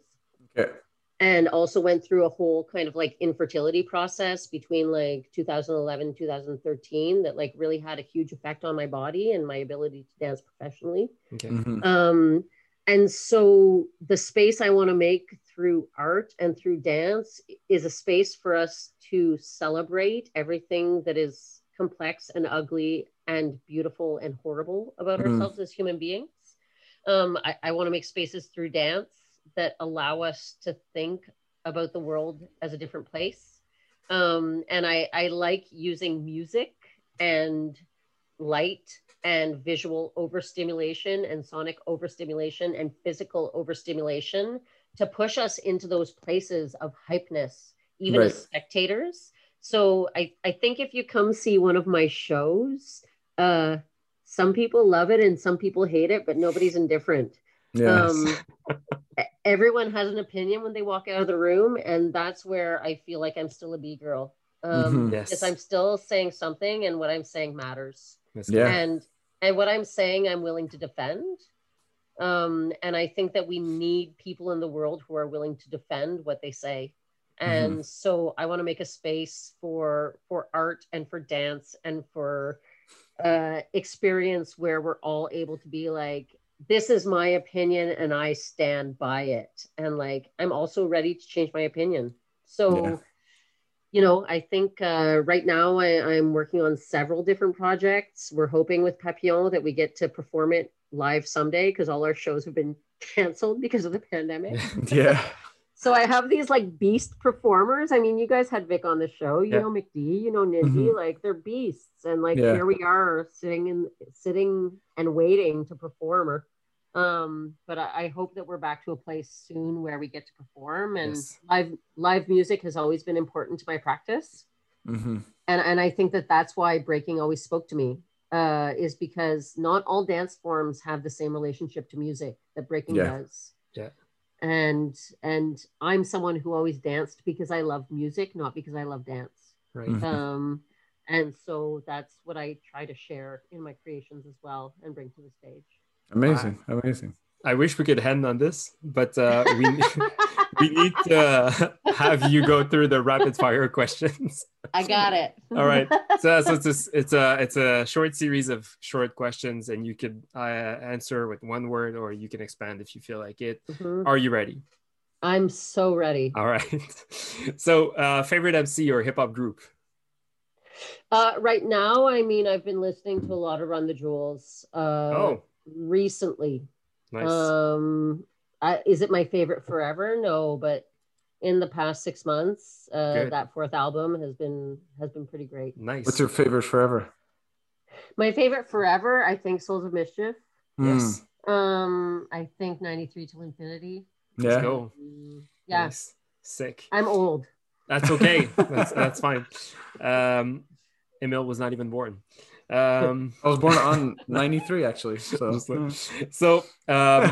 okay. and also went through a whole kind of like infertility process between like 2011 2013 that like really had a huge effect on my body and my ability to dance professionally Okay. Mhm. um and so the space i want to make through art and through dance is a space for us to celebrate everything that is complex and ugly and beautiful and horrible about Mhm. ourselves as human beings um i, I want to make spaces through dance that allow us to think about the world as a different place um and i i like using music and light and visual overstimulation and sonic overstimulation and physical overstimulation to push us into those places of hypeness, even as spectators. So I, I think if you come see one of my shows, uh, some people love it and some people hate it, but nobody's indifferent. Yeah. Um, everyone has an opinion when they walk out of the room, and that's where I feel like I'm still a B girl. Um, Mhm. Yes. Because I'm still saying something, and what I'm saying matters That's Yeah. and and what i'm saying i'm willing to defend. Um and i think that we need people in the world who are willing to defend what they say. And so i want to make a space for for art and for dance and for uh experience where we're all able to be like this is my opinion and i stand by it. And like i'm also ready to change my opinion. So Yeah. You know, I think uh, right now I, I'm working on several different projects. We're hoping with Papillon that we get to perform it live someday because all our shows have been canceled because of the pandemic. yeah. so I have these like beast performers. I mean, you guys had Vic on the show. You Yeah. know McD. You know Nindy. Mhm. Like they're beasts, and like Yeah. here we are sitting in sitting and waiting to perform. Or, um, but I, I hope that we're back to a place soon where we get to perform. And Yes. live live music has always been important to my practice hmm and and I think that that's why breaking always spoke to me uh, is because not all dance forms have the same relationship to music that breaking Yeah. does. Yeah. And and I'm someone who always danced because I love music, not because I love dance. right. Mhm. Um, and so that's what I try to share in my creations as well and bring to the stage. Amazing. Amazing. I wish we could end on this, but uh, we we need to have you go through the rapid fire questions. I got it. All right. So, so it's a, it's a it's a short series of short questions, and you could uh, answer with one word, or you can expand if you feel like it. Mhm. Are you ready? I'm so ready. All right. So, uh, favorite MC or hip hop group? Uh, right now, I mean, I've been listening to a lot of Run the Jewels. Uh, oh, recently. nice. Um, I, is it my favorite forever? No, but in the past six months, uh, that fourth album has been has been pretty great. nice. What's your favorite forever? My favorite forever, I think, Souls of Mischief. yes. Um, I think ninety three till infinity. Let's Yeah. go. Yeah, Nice. Sick. I'm old. That's okay. that's that's fine. Um, Emil was not even born. Um, I was born on 93, actually. So, so um,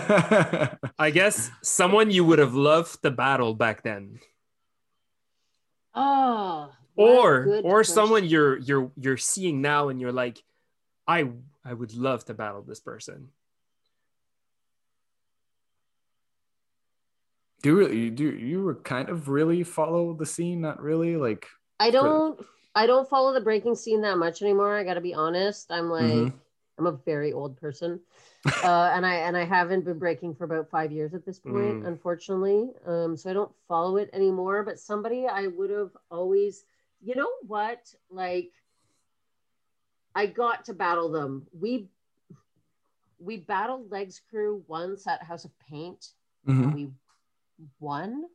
I guess someone you would have loved to battle back then, Oh, or or question. someone you're you're you're seeing now, and you're like, I I would love to battle this person. do you really, do you were kind of really follow the scene? Not really. Like, I don't. I don't follow the breaking scene that much anymore. I got to be honest. I'm like, Mhm. I'm a very old person, uh, and I and I haven't been breaking for about five years at this point, Mm. unfortunately. Um, so I don't follow it anymore. But somebody I would have always, you know what, like, I got to battle them. We we battled Legs Crew once at House of Paint. Mhm. We won.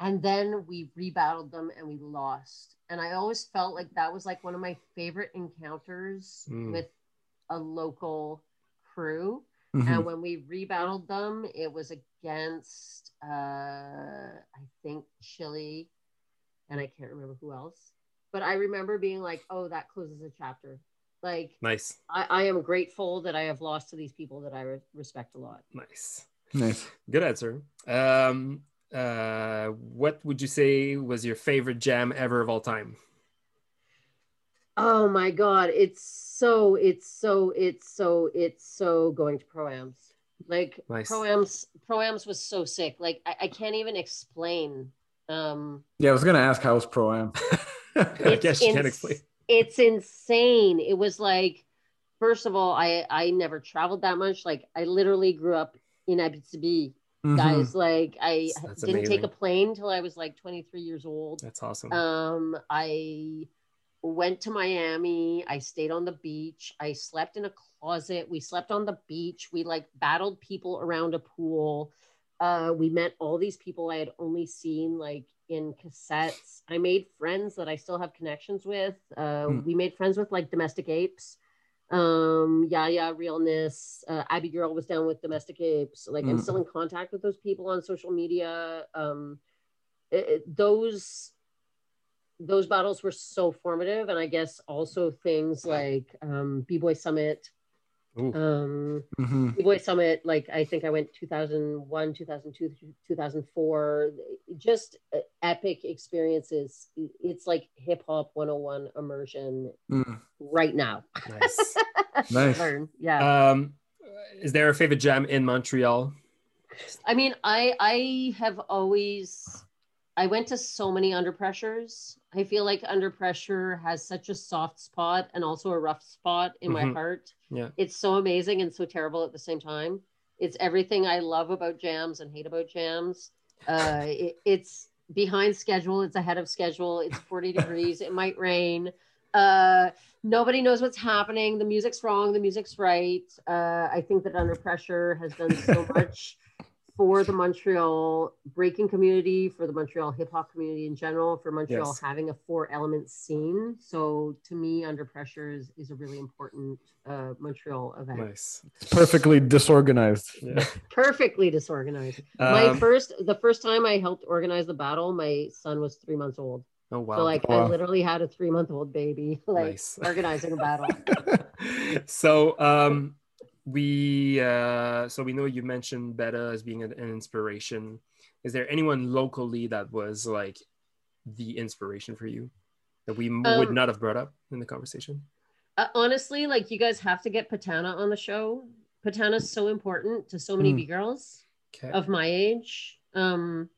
and then we rebattled them and we lost. And I always felt like that was like one of my favorite encounters Mm. with a local crew. Mhm. And when we rebattled them, it was against uh I think Chile and I can't remember who else. But I remember being like, oh, that closes a chapter. Like Nice, I, I am grateful that I have lost to these people that I re- respect a lot. nice, Nice. good answer. Um, uh, what would you say was your favorite jam ever of all time? Oh my god, it's so it's so it's so it's so going to proams. Like Nice. proams proams was so sick. Like I, I can't even explain. Um Yeah, I was gonna ask how's pro am. I guess you can't explain. it's insane. It was like first of all, I I never traveled that much. Like I literally grew up in Abitibi, Mm-hmm. guys. Like I That's didn't take a plane till I was like 23 years old. That's awesome. Um, I went to Miami. I stayed on the beach. I slept in a closet. We slept on the beach. We like battled people around a pool. Uh, we met all these people I had only seen like in cassettes. I made friends that I still have connections with. Uh, Hmm. We made friends with like Domestic Apes. Um, Yaya Realness. Uh, Abby Girl was down with Domestic Apes. Like I'm Hmm. still in contact with those people on social media. Um, it- it- those those battles were so formative and i guess also things like um b-boy summit Ooh. Um hmm b-boy summit like i think i went 2001 2002 2004 just uh, epic experiences it's like hip-hop 101 immersion Mm. right now nice. Nice. Learn. yeah Um, is there a favorite jam in Montreal? I mean, I I have always I went to so many under pressures. I feel like under pressure has such a soft spot and also a rough spot in my Mhm. heart. Yeah. It's so amazing and so terrible at the same time. It's everything I love about jams and hate about jams. Uh, it, it's behind schedule. It's ahead of schedule. It's 40 degrees. It might rain. Uh, nobody knows what's happening. The music's wrong. The music's right. Uh, I think that Under Pressure has done so much for the Montreal breaking community, for the Montreal hip hop community in general, for Montreal Yes. having a four element scene. So to me, Under Pressure is, is a really important uh, Montreal event. Nice. It's perfectly disorganized. Yeah. Perfectly disorganized. my Um, first, the first time I helped organize the battle, my son was three months old. oh wow. So like Wow. I literally had a three month old baby, like Nice. organizing a battle. so um we uh so we know you mentioned Beta as being an, an inspiration. Is there anyone locally that was like the inspiration for you that we m- would Um, not have brought up in the conversation? Uh, honestly, like you guys have to get Patana on the show. Patana's so important to so many Mm. B girls Okay. of my age. Um,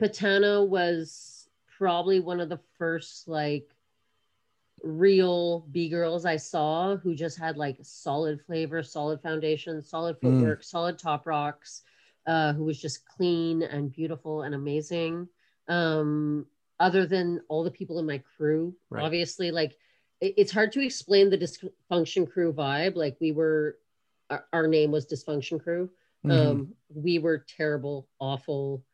Patana was probably one of the first like real B girls I saw who just had like solid flavor, solid foundation, solid Mm. footwork, solid top rocks, uh, who was just clean and beautiful and amazing. Um, other than all the people in my crew, Right. obviously, like it- it's hard to explain the dysfunction crew vibe. Like we were, our, our name was dysfunction crew. Mhm. Um, we were terrible, awful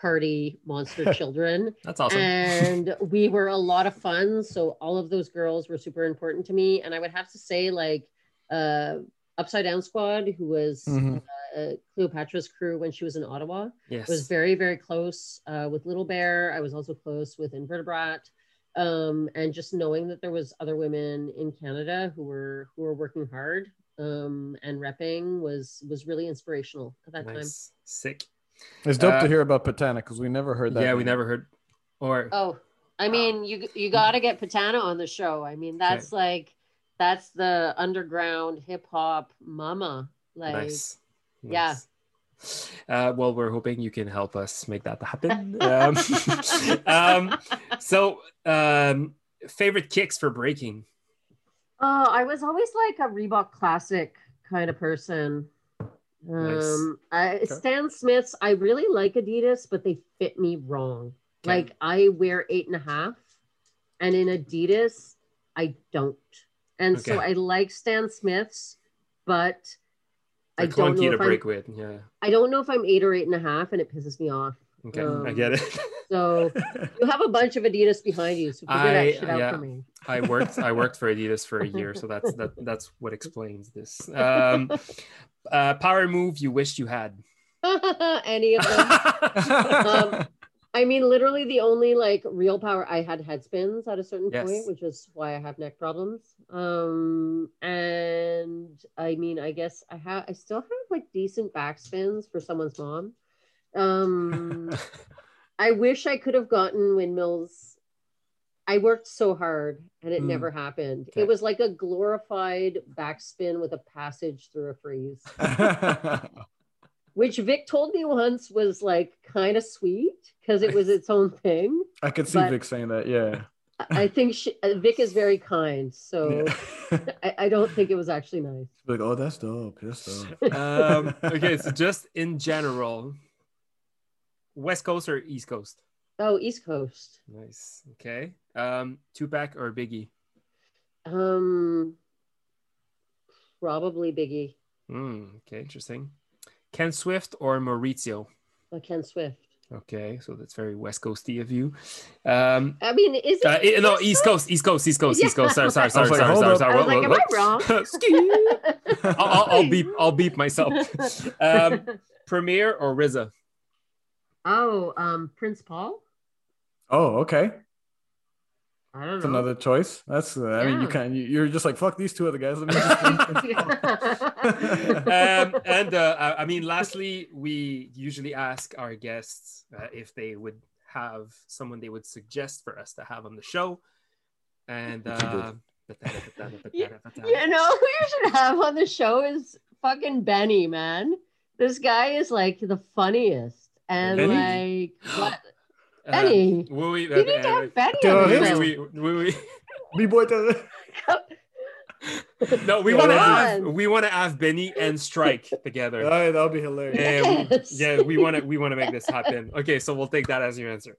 party monster children That's awesome. and we were a lot of fun so all of those girls were super important to me and i would have to say like uh upside down squad who was Mhm. uh, cleopatra's crew when she was in ottawa yes. was very very close uh, with little bear i was also close with Invertebrate. um, and just knowing that there was other women in canada who were who were working hard um, and repping was was really inspirational at that time. Sick. It's dope Uh, to hear about Patana because we never heard that. yeah, we never heard or Oh, I mean, you you got to get Patana on the show. I mean, that's like that's the underground hip hop mama. Like, nice. yeah. Nice. Uh, well, we're hoping you can help us make that happen. um, um, so, um, favorite kicks for breaking? oh, I was always like a Reebok classic kind of person. Um, I, Stan Smiths, I really like Adidas, but they fit me wrong. Okay. Like I wear eight and a half, and in Adidas, I don't. And so I like Stan Smiths, but I They're don't clunky know to if I'm break with. Yeah. I don't know if I'm eight or eight and a half, and it pisses me off. Okay, I Um, get it. So you have a bunch of Adidas behind you. So figure I- that shit out yeah. for me. I worked I worked for Adidas for a year, so that's that that's what explains this. Um, uh, power move you wished you had. Any of them. Um, I mean, literally the only like real power I had head spins at a certain Yes. point, which is why I have neck problems. Um, and I mean, I guess I have, I still have like decent back spins for someone's mom. Um, I wish I could have gotten windmills. I worked so hard and it Mm. never happened. Okay. It was like a glorified backspin with a passage through a freeze which Vic told me once was like kind of sweet because it was its own thing. I could see But- Vic saying that. Yeah. I I think she, uh, Vic is very kind, so Yeah. I, I don't think it was actually nice. like, oh, that's dope. That's dope. Um, okay, so just in general, West Coast or East Coast? Oh, East Coast. Nice. Okay. Um, Tupac or Biggie? Um, probably Biggie. Hmm. okay, interesting. Ken Swift or Maurizio? Uh, Ken Swift. Okay, so that's very West Coasty of you. Um, I mean, is it? uh, eh, no, West East Coast, East Coast, East Coast, East Coast. Sorry, sorry, I sorry, was like, sorry, hold sorry, up. sorry. I was like, am I Whoa, whoa, whoa. I'll, I'll, I'll beep, I'll beep myself. Um, Premier or RZA? Oh, um, Prince Paul. Oh, okay. I don't That's know. another choice. That's. Uh, I mean, you can. You, you're just like fuck these two other guys. Let me just. um, and uh, I I mean, lastly, we usually ask our guests uh, if they would have someone they would suggest for us to have on the show. And Which you uh, you know who you should have on the show is fucking Benny, man. This guy is like the funniest. And Benny? like what Uh, Benny. will we, you need to have Benny Go on the ahead. show. we, we, we, B boy. to- no, we want to have we want to have Benny and Strike together. All right, that'll be hilarious. Yeah, we- yeah, we want to we want to make this happen. Okay, so we'll take that as your answer.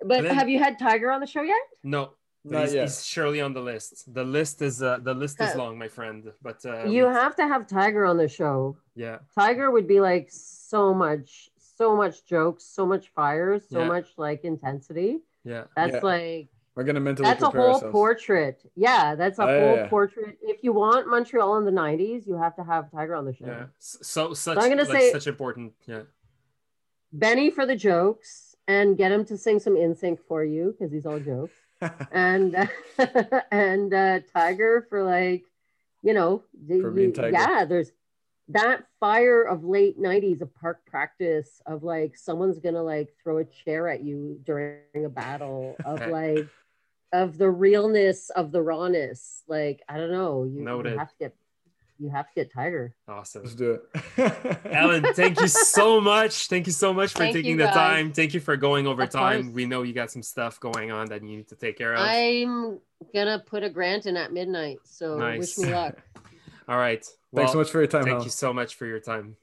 But then- have you had Tiger on the show yet? No, Not he's, yet. he's surely on the list. The list is uh, the list is Uh, long, my friend. But uh, you have to have Tiger on the show. yeah, Tiger would be like so much, so much jokes, so much fire, so Yeah. much like intensity. yeah. That's Yeah. like We're gonna mentally that's a whole ourselves. portrait. Yeah, that's a Oh, whole yeah. portrait. If you want Montreal in the '90s, you have to have Tiger on the show. Yeah, so such I'm gonna like say- such important. Yeah, Benny for the jokes and get him to sing some NSYNC for you because he's all jokes. and and uh, Tiger for like, you know, the- For you- Tiger. yeah. There's that fire of late '90s of park practice of like someone's gonna like throw a chair at you during a battle of like of the realness of the rawness. Like I don't know, you, you Noted. have to get you have to get Tiger. awesome. Let's do it. Helen, thank you so much. Thank you so much for Thank taking the time. Thank you for going over Of time. course. We know you got some stuff going on that you need to take care of. I'm gonna put a grant in at midnight, so Nice. wish me luck. All right. Thanks so much for your time. Thank Helen. you so much for your time.